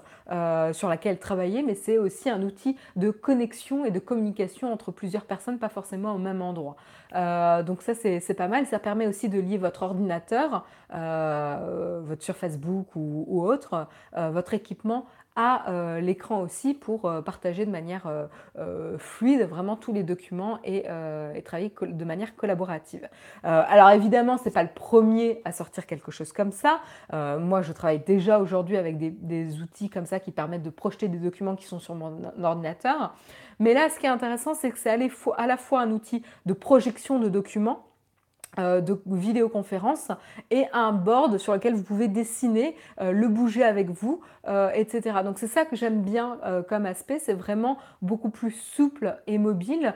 sur laquelle travailler, mais c'est aussi un outil de connexion et de communication entre plusieurs personnes, pas forcément au même endroit. Donc ça, c'est pas mal. Ça permet aussi de lier votre ordinateur, euh, votre sur Facebook ou, autre, euh, votre équipement à euh, l'écran aussi pour partager de manière fluide vraiment tous les documents et, travailler de manière collaborative. alors évidemment, ce n'est pas le premier à sortir quelque chose comme ça. moi, je travaille déjà aujourd'hui avec des, outils comme ça qui permettent de projeter des documents qui sont sur mon ordinateur. Mais là, ce qui est intéressant, c'est que c'est à la fois un outil de projection de documents de vidéoconférence et un board sur lequel vous pouvez dessiner, euh, le bouger avec vous, euh, etc. Donc c'est ça que j'aime bien comme aspect, c'est vraiment beaucoup plus souple et mobile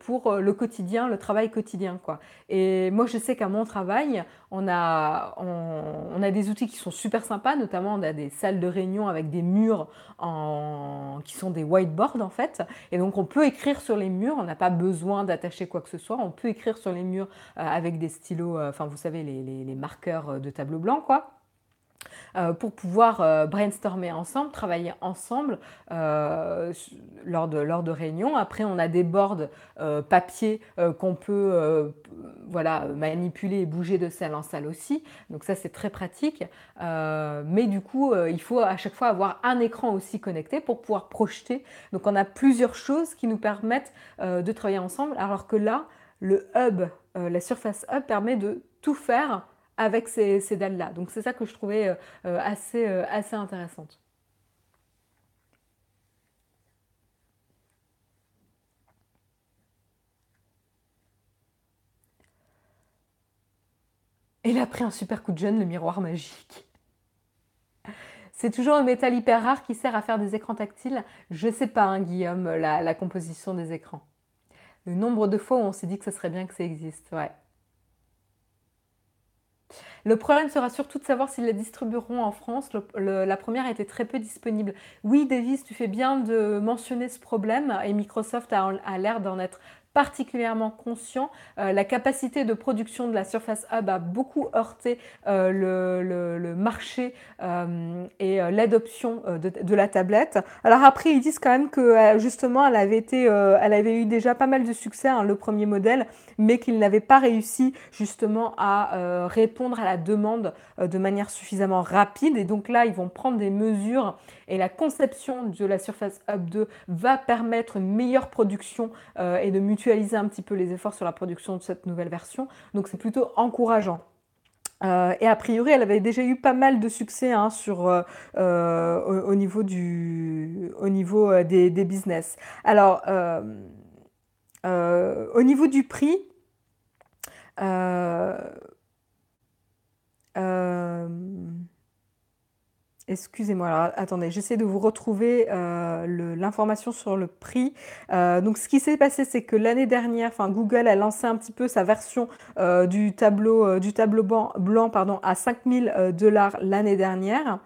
pour le quotidien, le travail quotidien. Quoi. Et moi je sais qu'à mon travail, on a, on, a des outils qui sont super sympas, notamment on a des salles de réunion avec des murs en, qui sont des whiteboards en fait. Et donc on peut écrire sur les murs, on n'a pas besoin d'attacher quoi que ce soit, on peut écrire sur les murs avec des stylos, euh, enfin vous savez, les, marqueurs euh, de tableau blanc, quoi. Euh, pour pouvoir brainstormer ensemble, travailler ensemble lors, de, lors de réunions. Après, on a des boards papier qu'on peut voilà, manipuler et bouger de salle en salle aussi. Donc ça, c'est très pratique. mais du coup, il faut à chaque fois avoir un écran aussi connecté pour pouvoir projeter. Donc on a plusieurs choses qui nous permettent de travailler ensemble, alors que là, le hub, euh, la surface hub permet de tout faire avec ces, dalles-là. Donc c'est ça que je trouvais euh, euh, assez, intéressante. Il a pris un super coup de jeune, le miroir magique. C'est toujours un métal hyper rare qui sert à faire des écrans tactiles. Je sais pas, hein, Guillaume, la composition des écrans nombre de fois où on s'est dit que ce serait bien que ça existe. Le problème sera surtout de savoir s'ils la distribueront en France. la première été très peu disponible. Oui, Davis, tu fais bien de mentionner ce problème et Microsoft a l'air d'en être particulièrement conscient. Euh, la capacité de production de la Surface Hub a beaucoup heurté euh, le, marché euh, et l'adoption de, la tablette. Alors après, ils disent quand même que justement, elle avait, été, elle avait eu déjà pas mal de succès, hein, le premier modèle, mais qu'il n'avait pas réussi justement à répondre à la demande de manière suffisamment rapide. Et donc là, ils vont prendre des mesures et la conception de la Surface Hub 2 va permettre une meilleure production et de mutualiser un petit peu les efforts sur la production de cette nouvelle version. Donc c'est plutôt encourageant. Euh, et a priori, elle avait déjà eu pas mal de succès hein, sur, euh, euh, au, niveau, du, au niveau des, des business. Alors, au niveau du prix, Excusez-moi, attendez, j'essaie de vous retrouver euh, l'information sur le prix. Euh, donc ce qui s'est passé, c'est que l'année dernière, Google a lancé un petit peu sa version euh, du tableau, du tableau blanc, blanc pardon, à 5000 dollars l'année dernière.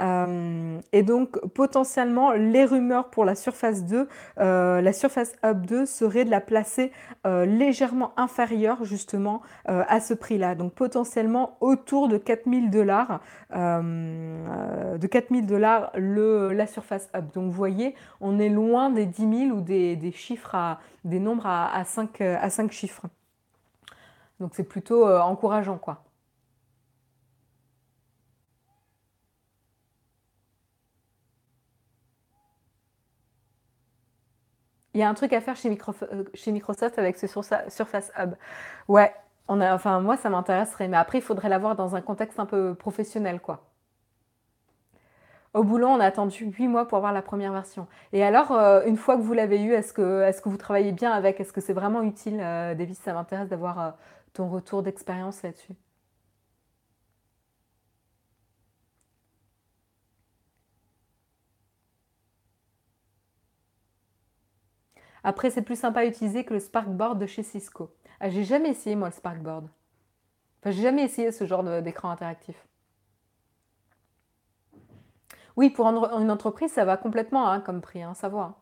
Euh, et donc potentiellement les rumeurs pour la Surface 2, euh, la Surface Hub 2 serait de la placer euh, légèrement inférieure justement à ce prix-là. Donc potentiellement autour de 4000 dollars, de 4000 dollars la Surface Hub. Donc vous voyez, on est loin des 10 000 ou des, chiffres à, des nombres à, à, 5, à 5 chiffres. Donc c'est plutôt encourageant quoi. Il y a un truc à faire chez, euh, Microsoft avec ce Surface Hub. Ouais, enfin, moi, ça m'intéresserait. Mais après, il faudrait l'avoir dans un contexte un peu professionnel, quoi. Au boulot, on a attendu 8 mois pour avoir la première version. Et alors, euh, une fois que vous l'avez eu, est-ce que, est que vous travaillez bien avec? Est-ce que c'est vraiment utile, euh, Davis Ça m'intéresse d'avoir ton retour d'expérience là-dessus. Après, c'est plus sympa à utiliser que le Sparkboard de chez Cisco. Ah, j'ai jamais essayé, moi, le Sparkboard. Enfin, j'ai jamais essayé ce genre d'écran interactif. Oui, pour une entreprise, ça va complètement hein, comme prix, hein, ça va.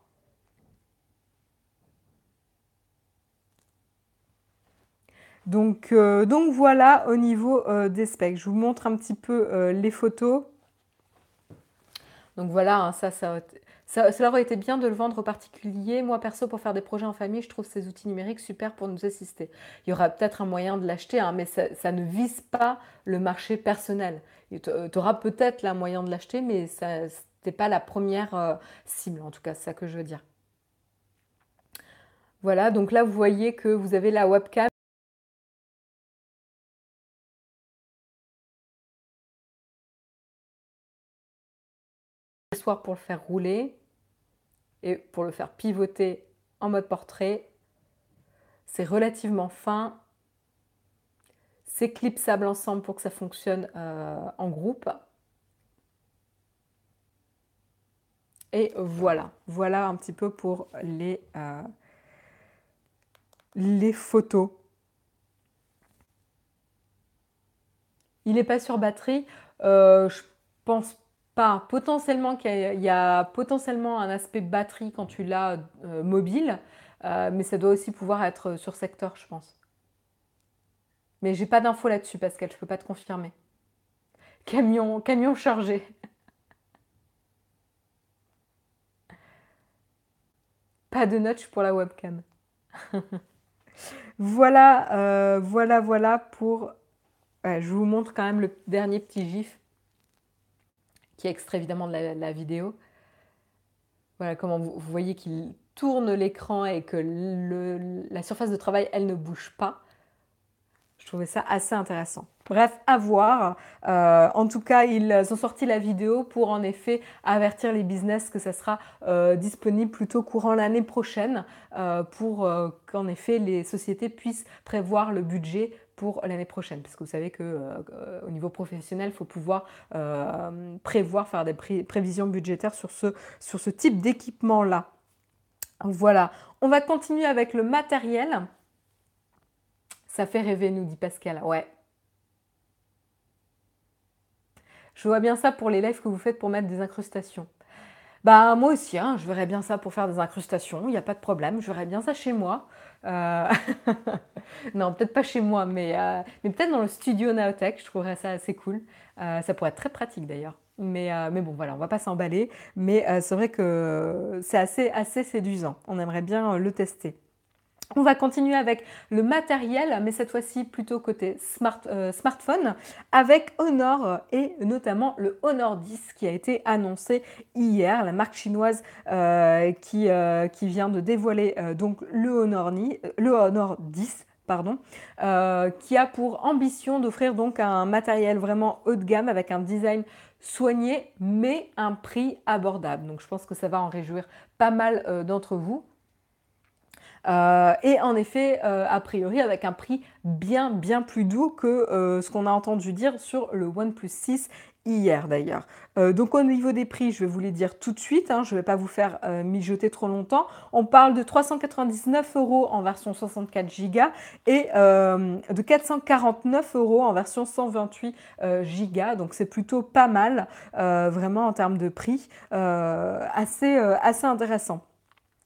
Donc, euh, donc voilà au niveau euh, des specs. Je vous montre un petit peu euh, les photos. Donc voilà, hein, ça, ça, cela aurait été bien de le vendre aux particuliers. Moi, perso, pour faire des projets en famille, je trouve ces outils numériques super pour nous assister. Il y aura peut-être un moyen de l'acheter, hein, mais ça, ne vise pas le marché personnel. Tu auras peut-être un moyen de l'acheter, mais ce n'est pas la première cible, en tout cas, c'est ça que je veux dire. Voilà, donc là, vous voyez que vous avez la webcam. Pour le faire rouler et pour le faire pivoter en mode portrait. C'est relativement fin. C'est clipsable ensemble pour que ça fonctionne euh, en groupe. Et voilà, voilà un petit peu pour les, euh, les photos. Il n'est pas sur batterie. Euh, je pense potentiellement qu'il y, a potentiellement un aspect batterie quand tu l'as euh, mobile, euh, mais ça doit aussi pouvoir être sur secteur, je pense. Mais j'ai pas d'infos là-dessus, Pascal, je peux pas te confirmer. Camion, camion chargé. Pas de notch pour la webcam. voilà, euh, voilà, voilà pour. je vous montre quand même le dernier petit gif qui est extrait évidemment de la, vidéo. Voilà comment vous, voyez qu'il tourne l'écran et que la surface de travail, elle ne bouge pas. Je trouvais ça assez intéressant. Bref, à voir. Euh, en tout cas, ils ont sorti la vidéo pour en effet avertir les business que ça sera euh, disponible plutôt courant l'année prochaine euh, pour qu'en effet les sociétés puissent prévoir le budget pour l'année prochaine, parce que vous savez que euh, au niveau professionnel, il faut pouvoir euh, prévoir, faire des prévisions budgétaires sur ce, sur ce type d'équipement-là. Voilà, on va continuer avec le matériel. Ça fait rêver, nous dit Pascal. Ouais. Je vois bien ça pour les lives que vous faites pour mettre des incrustations. Bah moi aussi, hein, je verrais bien ça pour faire des incrustations, il n'y a pas de problème, je verrais bien ça chez moi. Euh, non, peut-être pas chez moi, mais, euh, mais peut-être dans le studio Naotech, je trouverais ça assez cool. Euh, ça pourrait être très pratique d'ailleurs. Mais, mais bon, voilà, on va pas s'emballer. Mais c'est vrai que c'est assez, assez séduisant. On aimerait bien le tester. On va continuer avec le matériel, mais cette fois-ci plutôt côté euh, smartphone, avec Honor et notamment le Honor 10 qui a été annoncé hier, la marque chinoise euh, qui, euh, qui, vient de dévoiler donc le Honor, le Honor 10 pardon, qui a pour ambition d'offrir donc un matériel vraiment haut de gamme avec un design soigné mais un prix abordable. Donc je pense que ça va en réjouir pas mal d'entre vous. Euh, et en effet, euh, a priori, avec un prix bien, bien plus doux que euh, ce qu'on a entendu dire sur le OnePlus 6 hier d'ailleurs. donc au niveau des prix, je vais vous les dire tout de suite, hein, je ne vais pas vous faire mijoter trop longtemps. On parle de 399 euros en version 64 Go et de 449 euros en version 128 Go. Donc c'est plutôt pas mal, vraiment en termes de prix, assez, assez intéressant.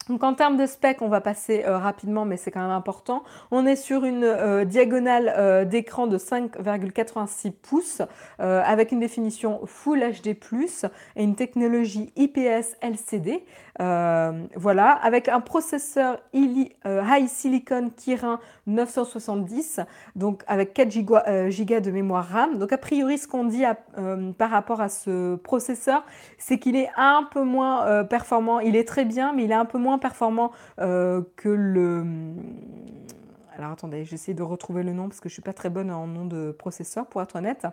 Donc en termes de spec, on va passer euh, rapidement, mais c'est quand même important. On est sur une euh, diagonale euh, d'écran de 5,86 pouces avec une définition Full HD+, et une technologie IPS LCD. voilà, avec un processeur High Silicon Kirin 970, donc avec 4 Go, de mémoire RAM. Donc a priori, ce qu'on dit par rapport à ce processeur, c'est qu'il est un peu moins performant. Il est très bien, mais il est un peu moins performant euh, que le... Alors attendez, j'essaie de retrouver le nom parce que je suis pas très bonne en nom de processeur pour être honnête.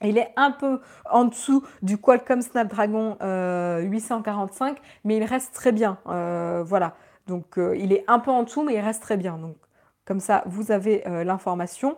Il est un peu en dessous du Qualcomm Snapdragon 845, euh, mais il reste très bien. Euh, voilà. Donc il est un peu en dessous, mais il reste très bien. Donc comme ça, vous avez l'information.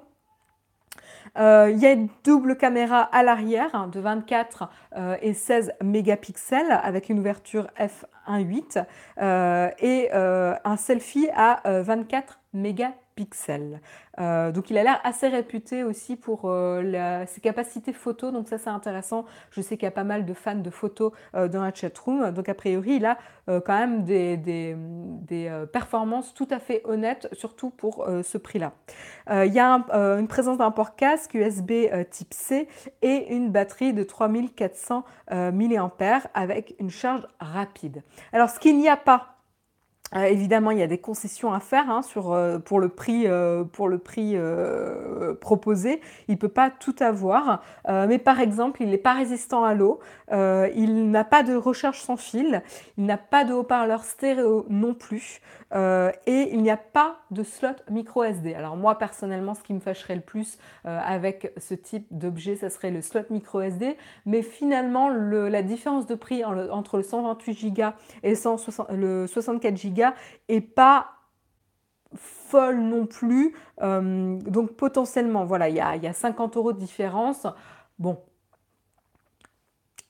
Euh, il y a une double caméra à l'arrière hein, de 24 euh, et 16 mégapixels avec une ouverture f1.8 euh, et un selfie à 24 mégapixels pixels. Euh, donc il a l'air assez réputé aussi pour euh, ses capacités photo, donc ça c'est intéressant. Je sais qu'il y a pas mal de fans de photos euh, dans la chatroom, donc a priori il a quand même des, des, performances tout à fait honnêtes, surtout pour ce prix-là. il y a une présence d'un port casque USB type C et une batterie de 3400 mAh avec une charge rapide. Alors ce qu'il n'y a pas euh, évidemment, il y a des concessions à faire hein, sur, euh, pour le prix, euh, pour le prix proposé. Il ne peut pas tout avoir. mais par exemple, il n'est pas résistant à l'eau. il n'a pas de recharge sans fil. Il n'a pas de haut-parleur stéréo non plus. Et il n'y a pas de slot micro SD. Alors moi, personnellement, ce qui me fâcherait le plus avec ce type d'objet, ça serait le slot micro SD. Mais finalement, la différence de prix entre le 128 Go et le 64 Go et pas folle non plus. Euh, donc potentiellement, voilà, il y a, 50 euros de différence. Bon,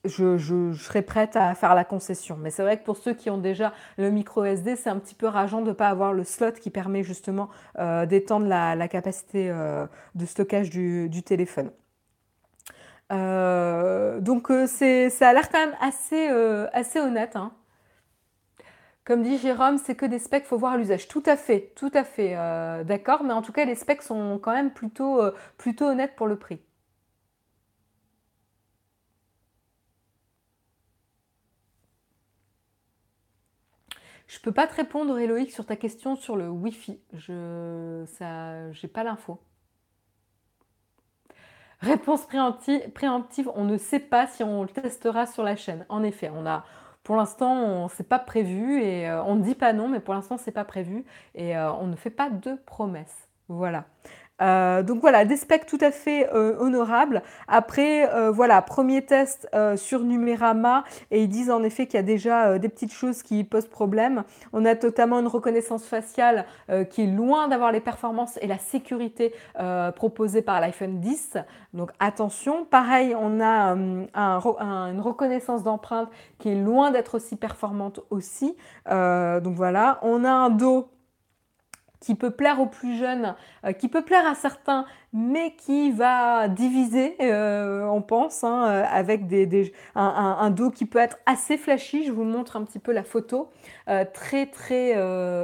je, serais prête à faire la concession. Mais c'est vrai que pour ceux qui ont déjà le micro SD, c'est un petit peu rageant de ne pas avoir le slot qui permet justement euh, d'étendre la, capacité euh, de stockage du, téléphone. donc ça a l'air quand même assez, honnête. Hein. Comme dit Jérôme, c'est que des specs, faut voir l'usage. Tout à fait, tout à fait, euh, d'accord. Mais en tout cas, les specs sont quand même euh, plutôt honnêtes pour le prix. Je peux pas te répondre, Eloïc, sur ta question sur le Wi-Fi. Je n'ai pas l'info. Réponse préemptive, on ne sait pas si on le testera sur la chaîne. En effet, on a, pour l'instant, c'est pas prévu et euh, on ne dit pas non, mais pour l'instant, c'est pas prévu et euh, on ne fait pas de promesses. Voilà. Euh, donc voilà, des specs tout à fait euh, honorables. Après, euh, voilà, premier test sur Numérama et ils disent en effet qu'il y a déjà des petites choses qui posent problème. On a notamment une reconnaissance faciale qui est loin d'avoir les performances et la sécurité proposées par l'iPhone 10. Donc attention. Pareil, on a une reconnaissance d'empreinte qui est loin d'être aussi performante aussi. donc voilà, on a un dos qui peut plaire aux plus jeunes, euh, qui peut plaire à certains, mais qui va diviser, euh, on pense, hein, euh, avec des, un, dos qui peut être assez flashy. Je vous montre un petit peu la photo, très très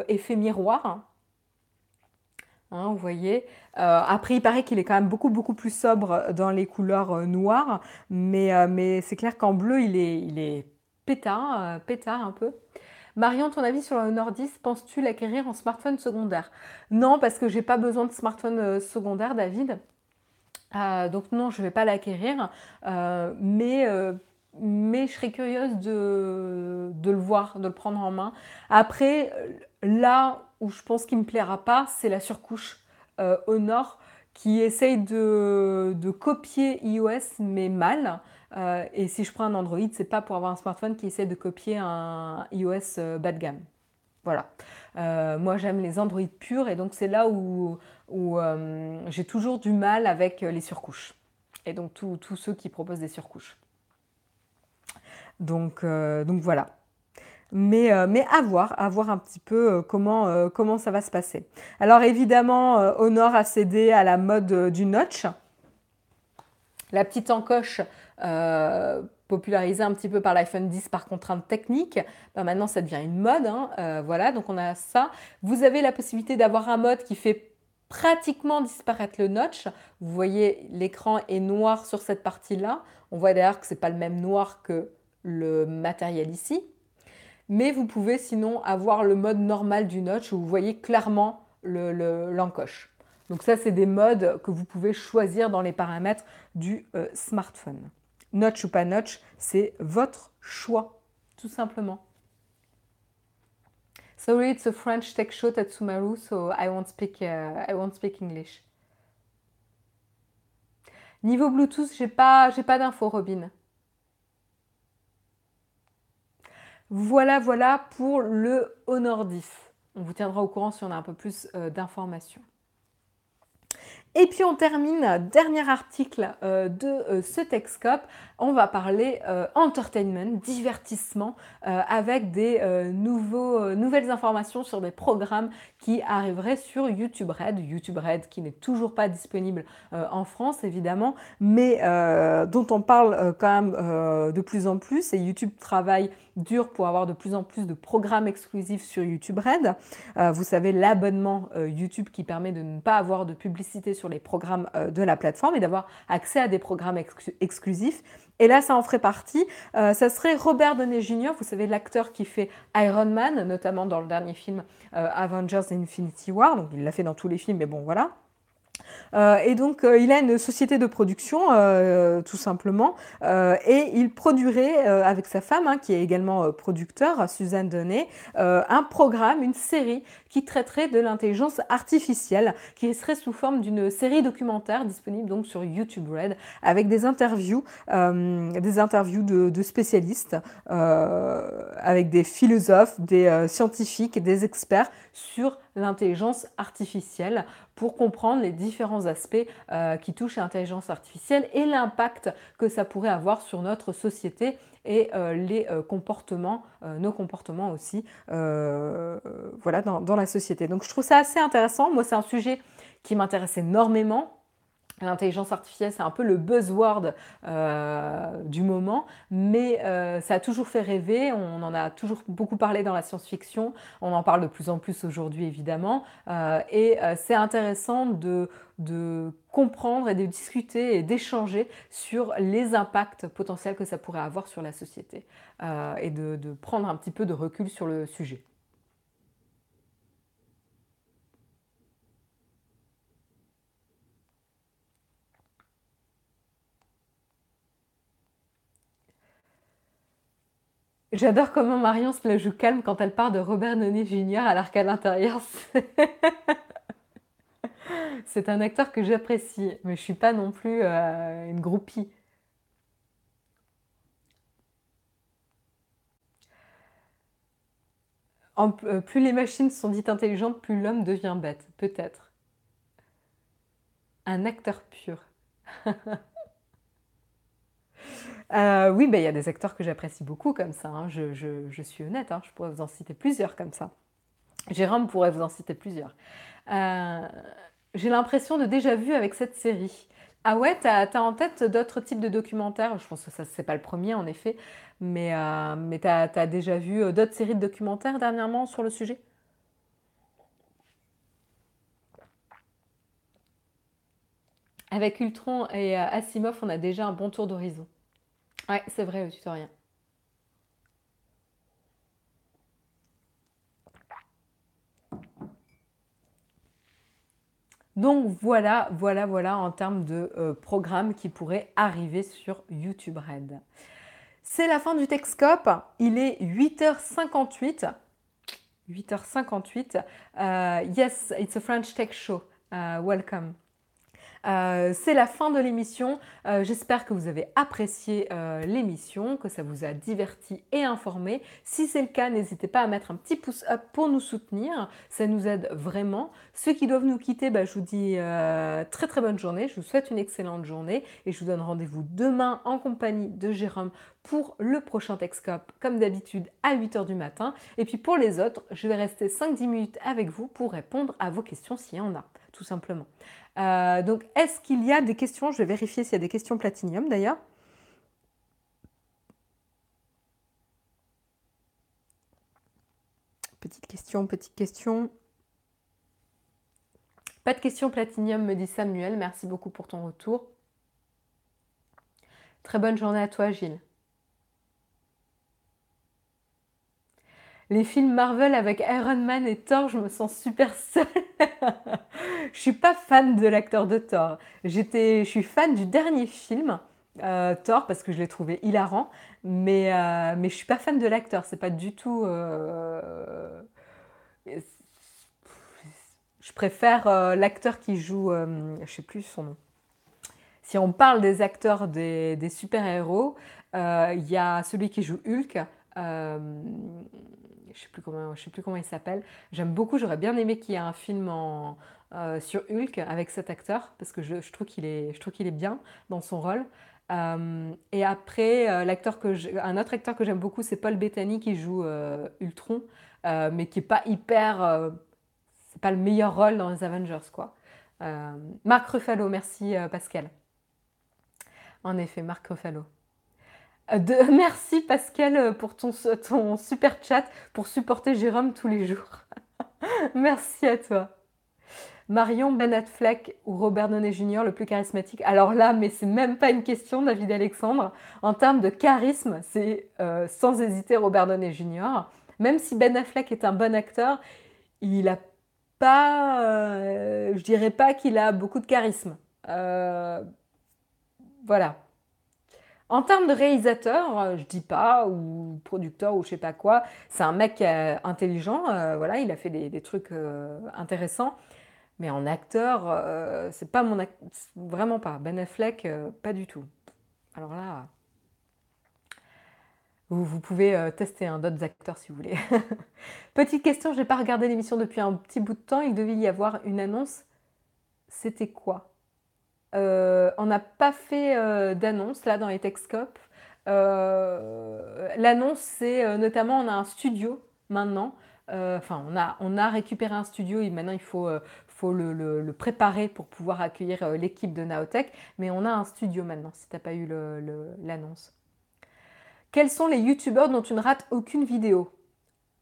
effet miroir. Hein, vous voyez. après, il paraît qu'il est quand même beaucoup beaucoup plus sobre dans les couleurs noires, mais, mais c'est clair qu'en bleu, il est, il est pétard, pétard un peu. Marion, ton avis sur le Honor 10, penses-tu l'acquérir en smartphone secondaire? Non, parce que j'ai pas besoin de smartphone euh, secondaire, David. Euh, donc non, je ne vais pas l'acquérir, euh, mais, mais je serais curieuse de, le voir, de le prendre en main. Après, là où je pense qu'il ne me plaira pas, c'est la surcouche Honor qui essaye de copier iOS, mais mal. Euh, et si je prends un Android, c'est pas pour avoir un smartphone qui essaie de copier un iOS euh, bas de gamme. Voilà. Euh, moi, j'aime les Android purs et donc c'est là où, j'ai toujours du mal avec les surcouches. Et donc tous ceux qui proposent des surcouches. Donc, voilà. Mais, mais, à voir, à voir un petit peu comment, comment ça va se passer. Alors évidemment, Honor a cédé à la mode du notch. La petite encoche euh, popularisé un petit peu par l'iPhone 10 par contrainte technique. Ben, maintenant, ça devient une mode. Hein. Euh, voilà, donc on a ça. Vous avez la possibilité d'avoir un mode qui fait pratiquement disparaître le notch. Vous voyez, l'écran est noir sur cette partie-là. On voit d'ailleurs que ce n'est pas le même noir que le matériel ici. Mais vous pouvez sinon avoir le mode normal du notch où vous voyez clairement l'encoche. Le, Donc ça, c'est des modes que vous pouvez choisir dans les paramètres du euh, smartphone. Notch ou pas notch, c'est votre choix, tout simplement. Sorry, it's a French tech show at Sumaru, so I won't speak, uh, I won't speak English. Niveau Bluetooth, j'ai pas, j'ai pas d'infos, Robin. Voilà, voilà pour le Honor 10. On vous tiendra au courant si on a un peu plus euh, d'informations. Et puis on termine, dernier article euh, de euh, ce Techscope, on va parler euh, entertainment, divertissement, avec des nouveaux, nouvelles informations sur des programmes qui arriveraient sur YouTube Red. YouTube Red qui n'est toujours pas disponible en France évidemment, mais dont on parle quand même de plus en plus et YouTube travaille dur pour avoir de plus en plus de programmes exclusifs sur YouTube Red. vous savez, l'abonnement YouTube qui permet de ne pas avoir de publicité sur les programmes euh, de la plateforme et d'avoir accès à des programmes exclusifs. Et là, ça en ferait partie. Euh, ça serait Robert Downey Jr., vous savez, l'acteur qui fait Iron Man, notamment dans le dernier film euh, Avengers Infinity War. Donc, il l'a fait dans tous les films, mais bon, voilà. Euh, et donc, euh, il a une société de production, euh, tout simplement, et il produirait avec sa femme, hein, qui est également producteur, Suzanne Donnet, un programme, une série qui traiterait de l'intelligence artificielle, qui serait sous forme d'une série documentaire disponible donc sur YouTube Red, avec des interviews, des interviews de, spécialistes, avec des philosophes, des scientifiques, des experts sur l'intelligence artificielle pour comprendre les différents aspects euh, qui touchent à l'intelligence artificielle et l'impact que ça pourrait avoir sur notre société et euh, les euh, comportements, nos comportements aussi, voilà, dans, dans la société. Donc je trouve ça assez intéressant. Moi, c'est un sujet qui m'intéresse énormément L'intelligence artificielle, c'est un peu le buzzword euh, du moment, mais euh, ça a toujours fait rêver. On en a toujours beaucoup parlé dans la science-fiction. On en parle de plus en plus aujourd'hui, évidemment. Euh, et c'est intéressant de, comprendre et de discuter et d'échanger sur les impacts potentiels que ça pourrait avoir sur la société et de prendre un petit peu de recul sur le sujet. J'adore comment Marion se la joue calme quand elle parle de Robert Downey Jr. alors qu'à l'intérieur, c'est un acteur que j'apprécie, mais je suis pas non plus euh, une groupie. Euh, plus les machines sont dites intelligentes, plus l'homme devient bête, peut-être. Un acteur pur. Euh, oui, ben, il y a des acteurs que j'apprécie beaucoup comme ça, hein. je, suis honnête, hein. je pourrais vous en citer plusieurs comme ça. Jérôme pourrait vous en citer plusieurs. Euh, j'ai l'impression de déjà vu avec cette série. Ah ouais, tu as, en tête d'autres types de documentaires? Je pense que ça c'est pas le premier en effet, mais, euh, mais tu as, déjà vu d'autres séries de documentaires dernièrement sur le sujet? Avec Ultron et Asimov, on a déjà un bon tour d'horizon. Ouais, c'est vrai, le tutoriel. Donc voilà, voilà, voilà en termes de euh, programmes qui pourraient arriver sur YouTube Red. C'est la fin du Techscope. Il est 8h58. 8h58. Euh, yes, it's a French Tech Show. Uh, welcome. Euh, c'est la fin de l'émission. Euh, j'espère que vous avez apprécié euh, l'émission, que ça vous a diverti et informé. Si c'est le cas, n'hésitez pas à mettre un petit pouce up pour nous soutenir. Ça nous aide vraiment. Ceux qui doivent nous quitter, bah, je vous dis très très bonne journée. Je vous souhaite une excellente journée et je vous donne rendez-vous demain en compagnie de Jérôme pour le prochain Texcope, comme d'habitude à 8h du matin. Et puis pour les autres, je vais rester 5-10 minutes avec vous pour répondre à vos questions s'il y en a, tout simplement. Euh, donc, est-ce qu'il y a des questions? Je vais vérifier s'il y a des questions platinium d'ailleurs. Petite question, petite question. Pas de questions platinium, me dit Samuel. Merci beaucoup pour ton retour. Très bonne journée à toi, Gilles. Les films Marvel avec Iron Man et Thor, je me sens super seule. je suis pas fan de l'acteur de Thor. J'étais, je suis fan du dernier film. Euh, Thor parce que je l'ai trouvé hilarant, mais, euh, mais je suis pas fan de l'acteur, c'est pas du tout. Euh, je préfère l'acteur qui joue, je sais plus son nom. Si on parle des acteurs des, des super-héros, il y a celui qui joue Hulk je sais plus comment, je sais plus comment il s'appelle. J'aime beaucoup, j'aurais bien aimé qu'il y ait un film en, sur Hulk avec cet acteur, parce que je, trouve qu'il est, je est bien dans son rôle. et après, l'acteur que un autre acteur que j'aime beaucoup, c'est Paul Bettany qui joue Ultron, mais qui n'est pas hyper... c'est pas le meilleur rôle dans les Avengers, quoi. Marc Ruffalo, merci Pascal. En effet, Marc Ruffalo. Merci Pascal pour ton, super chat pour supporter Jérôme tous les jours. Merci à toi. Marion Ben Affleck ou Robert Downey Jr. le plus charismatique Alors là, mais c'est même pas une question, David Alexandre. En termes de charisme, c'est euh, sans hésiter Robert Downey Jr. Même si Ben Affleck est un bon acteur, il a pas, euh, je dirais pas qu'il a beaucoup de charisme. Euh, voilà. En termes de réalisateur, euh, je dis pas, ou producteur, ou je sais pas quoi, c'est un mec euh, intelligent, euh, voilà, il a fait des, trucs intéressants. Mais en acteur, c'est pas mon acteur, vraiment pas. Ben Affleck, pas du tout. Alors là, vous, pouvez tester un d'autres acteurs si vous voulez. Petite question, je n'ai pas regardé l'émission depuis un petit bout de temps. Il devait y avoir une annonce. C'était quoi? On n'a pas fait euh, d'annonce là dans les Techscope. Euh, l'annonce, c'est notamment on a un studio maintenant. Enfin, on a, on a récupéré un studio et maintenant il faut, faut le, préparer pour pouvoir accueillir l'équipe de Naotech. Mais on a un studio maintenant, si tu n'as pas eu l'annonce. Quels sont les youtubeurs dont tu ne rates aucune vidéo?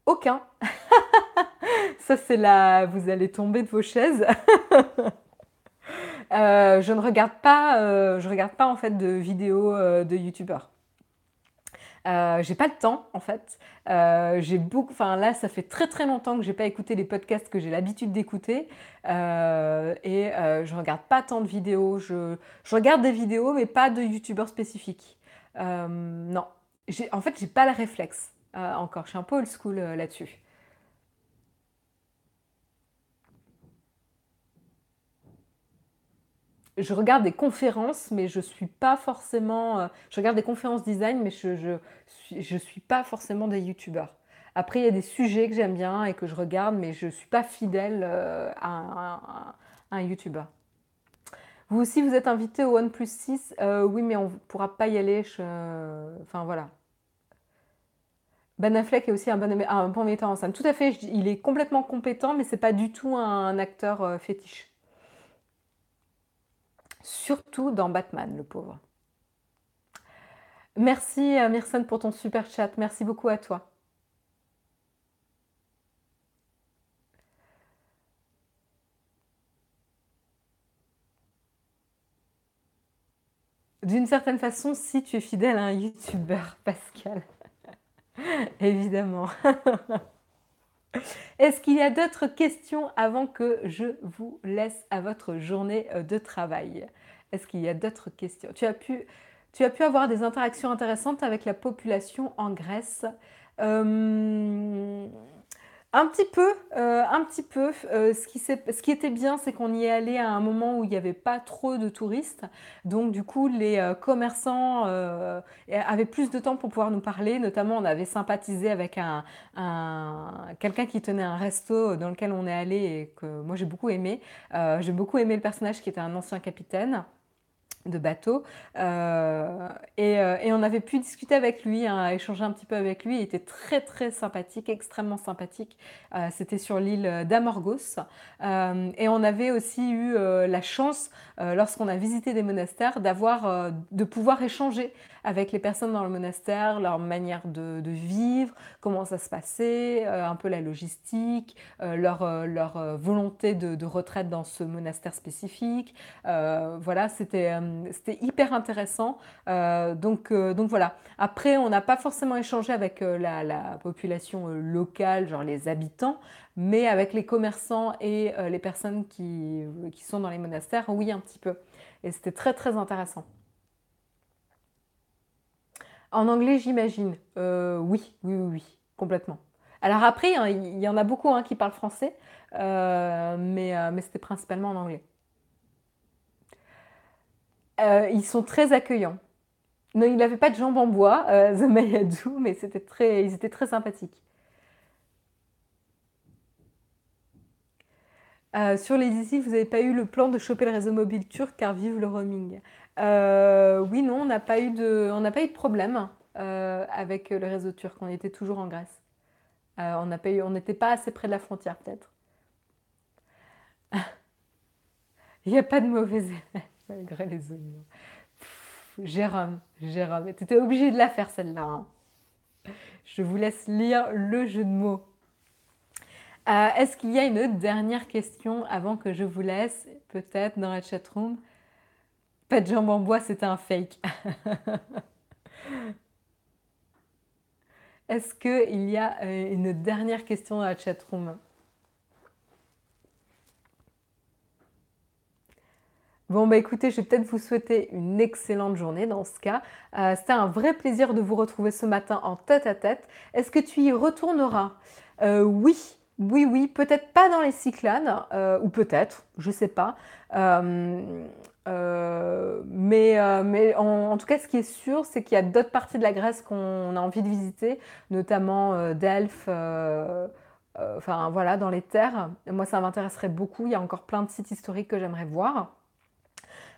Aucun. Ça, c'est là, vous allez tomber de vos chaises. Euh, je ne regarde pas, euh, je regarde pas en fait de vidéos euh, de youtubeurs. j'ai pas le temps en fait. j'ai beaucoup, enfin là, ça fait très très longtemps que j'ai pas écouté les podcasts que j'ai l'habitude d'écouter et je regarde pas tant de vidéos. Je, je, regarde des vidéos, mais pas de youtubeurs spécifiques. non, en fait, j'ai pas le réflexe encore. Je suis un peu old school là-dessus. Je regarde des conférences, mais je suis pas forcément. Euh, je regarde des conférences design, mais je, je, suis, pas forcément des youtubeurs. Après, il y a des sujets que j'aime bien et que je regarde, mais je ne suis pas fidèle euh, à, un youtubeur. Vous aussi, vous êtes invité au OnePlus 6 euh, Oui, mais on ne pourra pas y aller. Enfin, voilà. Ben Affleck est aussi un bon, un bon metteur en scène. Tout à fait, il est complètement compétent, mais ce n'est pas du tout un acteur fétiche. Surtout dans Batman, le pauvre. Merci euh, Myrson pour ton super chat. Merci beaucoup à toi. D'une certaine façon, si tu es fidèle à un youtubeur, Pascal. Évidemment. Est-ce qu'il y a d'autres questions avant que je vous laisse à votre journée euh, de travail? Est-ce qu'il y a d'autres questions? Tu as, pu, avoir des interactions intéressantes avec la population en Grèce. Euh, un petit peu, euh, un petit peu. Euh, ce, qui était bien, c'est qu'on y est allé à un moment où il n'y avait pas trop de touristes. Donc, du coup, les euh, commerçants avaient plus de temps pour pouvoir nous parler. Notamment, on avait sympathisé avec un, quelqu'un qui tenait un resto dans lequel on est allé et que moi j'ai beaucoup aimé. j'ai beaucoup aimé le personnage qui était un ancien capitaine de bateau. Euh, euh, et, on avait pu discuter avec lui, hein, échanger un petit peu avec lui. Il était très très sympathique, extrêmement sympathique. Euh, c'était sur l'île d'Amorgos. et on avait aussi eu la chance, lorsqu'on a visité des monastères, d'avoir, de pouvoir échanger avec les personnes dans le monastère, leur manière de, vivre, comment ça se passait, un peu la logistique, leur, leur volonté de, retraite dans ce monastère spécifique. voilà, c'était hyper intéressant. Euh, donc, euh, voilà. Après, on n'a pas forcément échangé avec euh, la, population locale, genre les habitants, mais avec les commerçants et les personnes qui sont dans les monastères, oui, un petit peu. Et c'était très très intéressant. En anglais, j'imagine. oui, oui, oui, oui, complètement. Alors après, il y en a beaucoup hein, qui parlent français, mais, mais c'était principalement en anglais. Euh, ils sont très accueillants. Non, il n'avait pas de jambes en bois, euh, The Mayadou, mais c'était très, ils étaient très sympathiques. Euh, sur les ici, vous n'avez pas eu le plan de choper le réseau mobile turc car vive le roaming. Euh, oui, non, on n'a pas eu de, pas eu de problème euh, avec le réseau turc. On était toujours en Grèce. on n'a pas eu, on n'était pas assez près de la frontière peut-être. Il n'y a pas de mauvais élèves malgré les oignons. Jérôme, Jérôme, tu étais obligé de la faire celle-là. Hein. Je vous laisse lire le jeu de mots. Euh, est-ce qu'il y a une dernière question avant que je vous laisse Peut-être dans la chatroom? Pas de jambes en bois, c'est un fake. Est-ce qu'il y a euh, une dernière question dans la chatroom? Bon, bah écoutez, je vais peut-être vous souhaiter une excellente journée dans ce cas. Euh, C'était un vrai plaisir de vous retrouver ce matin en tête à tête. Est-ce que tu y retourneras? Euh, Oui, oui, oui, peut-être pas dans les Cyclades, ou peut-être, je ne sais pas. Mais, mais en, tout cas, ce qui est sûr, c'est qu'il y a d'autres parties de la Grèce qu'on a envie de visiter, notamment Delphes. Enfin voilà, dans les terres. Moi, ça m'intéresserait beaucoup. Il y a encore plein de sites historiques que j'aimerais voir.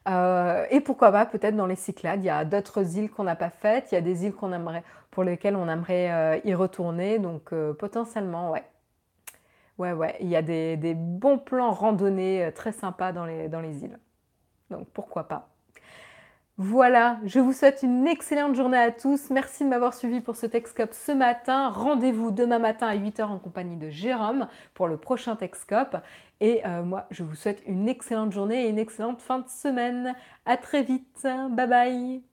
Euh, et pourquoi pas peut-être dans les Cyclades, il y a d'autres îles qu'on n'a pas faites, il y a des îles qu'on aimerait, pour lesquelles on aimerait euh, y retourner, donc euh, potentiellement, ouais. Ouais, ouais, il y a des, bons plans randonnés très sympas dans les îles. Donc pourquoi pas. Voilà, je vous souhaite une excellente journée à tous. Merci de m'avoir suivi pour ce Texcope ce matin. Rendez-vous demain matin à 8h en compagnie de Jérôme pour le prochain Texcope. Et euh, moi, je vous souhaite une excellente journée et une excellente fin de semaine. À très vite. Bye bye.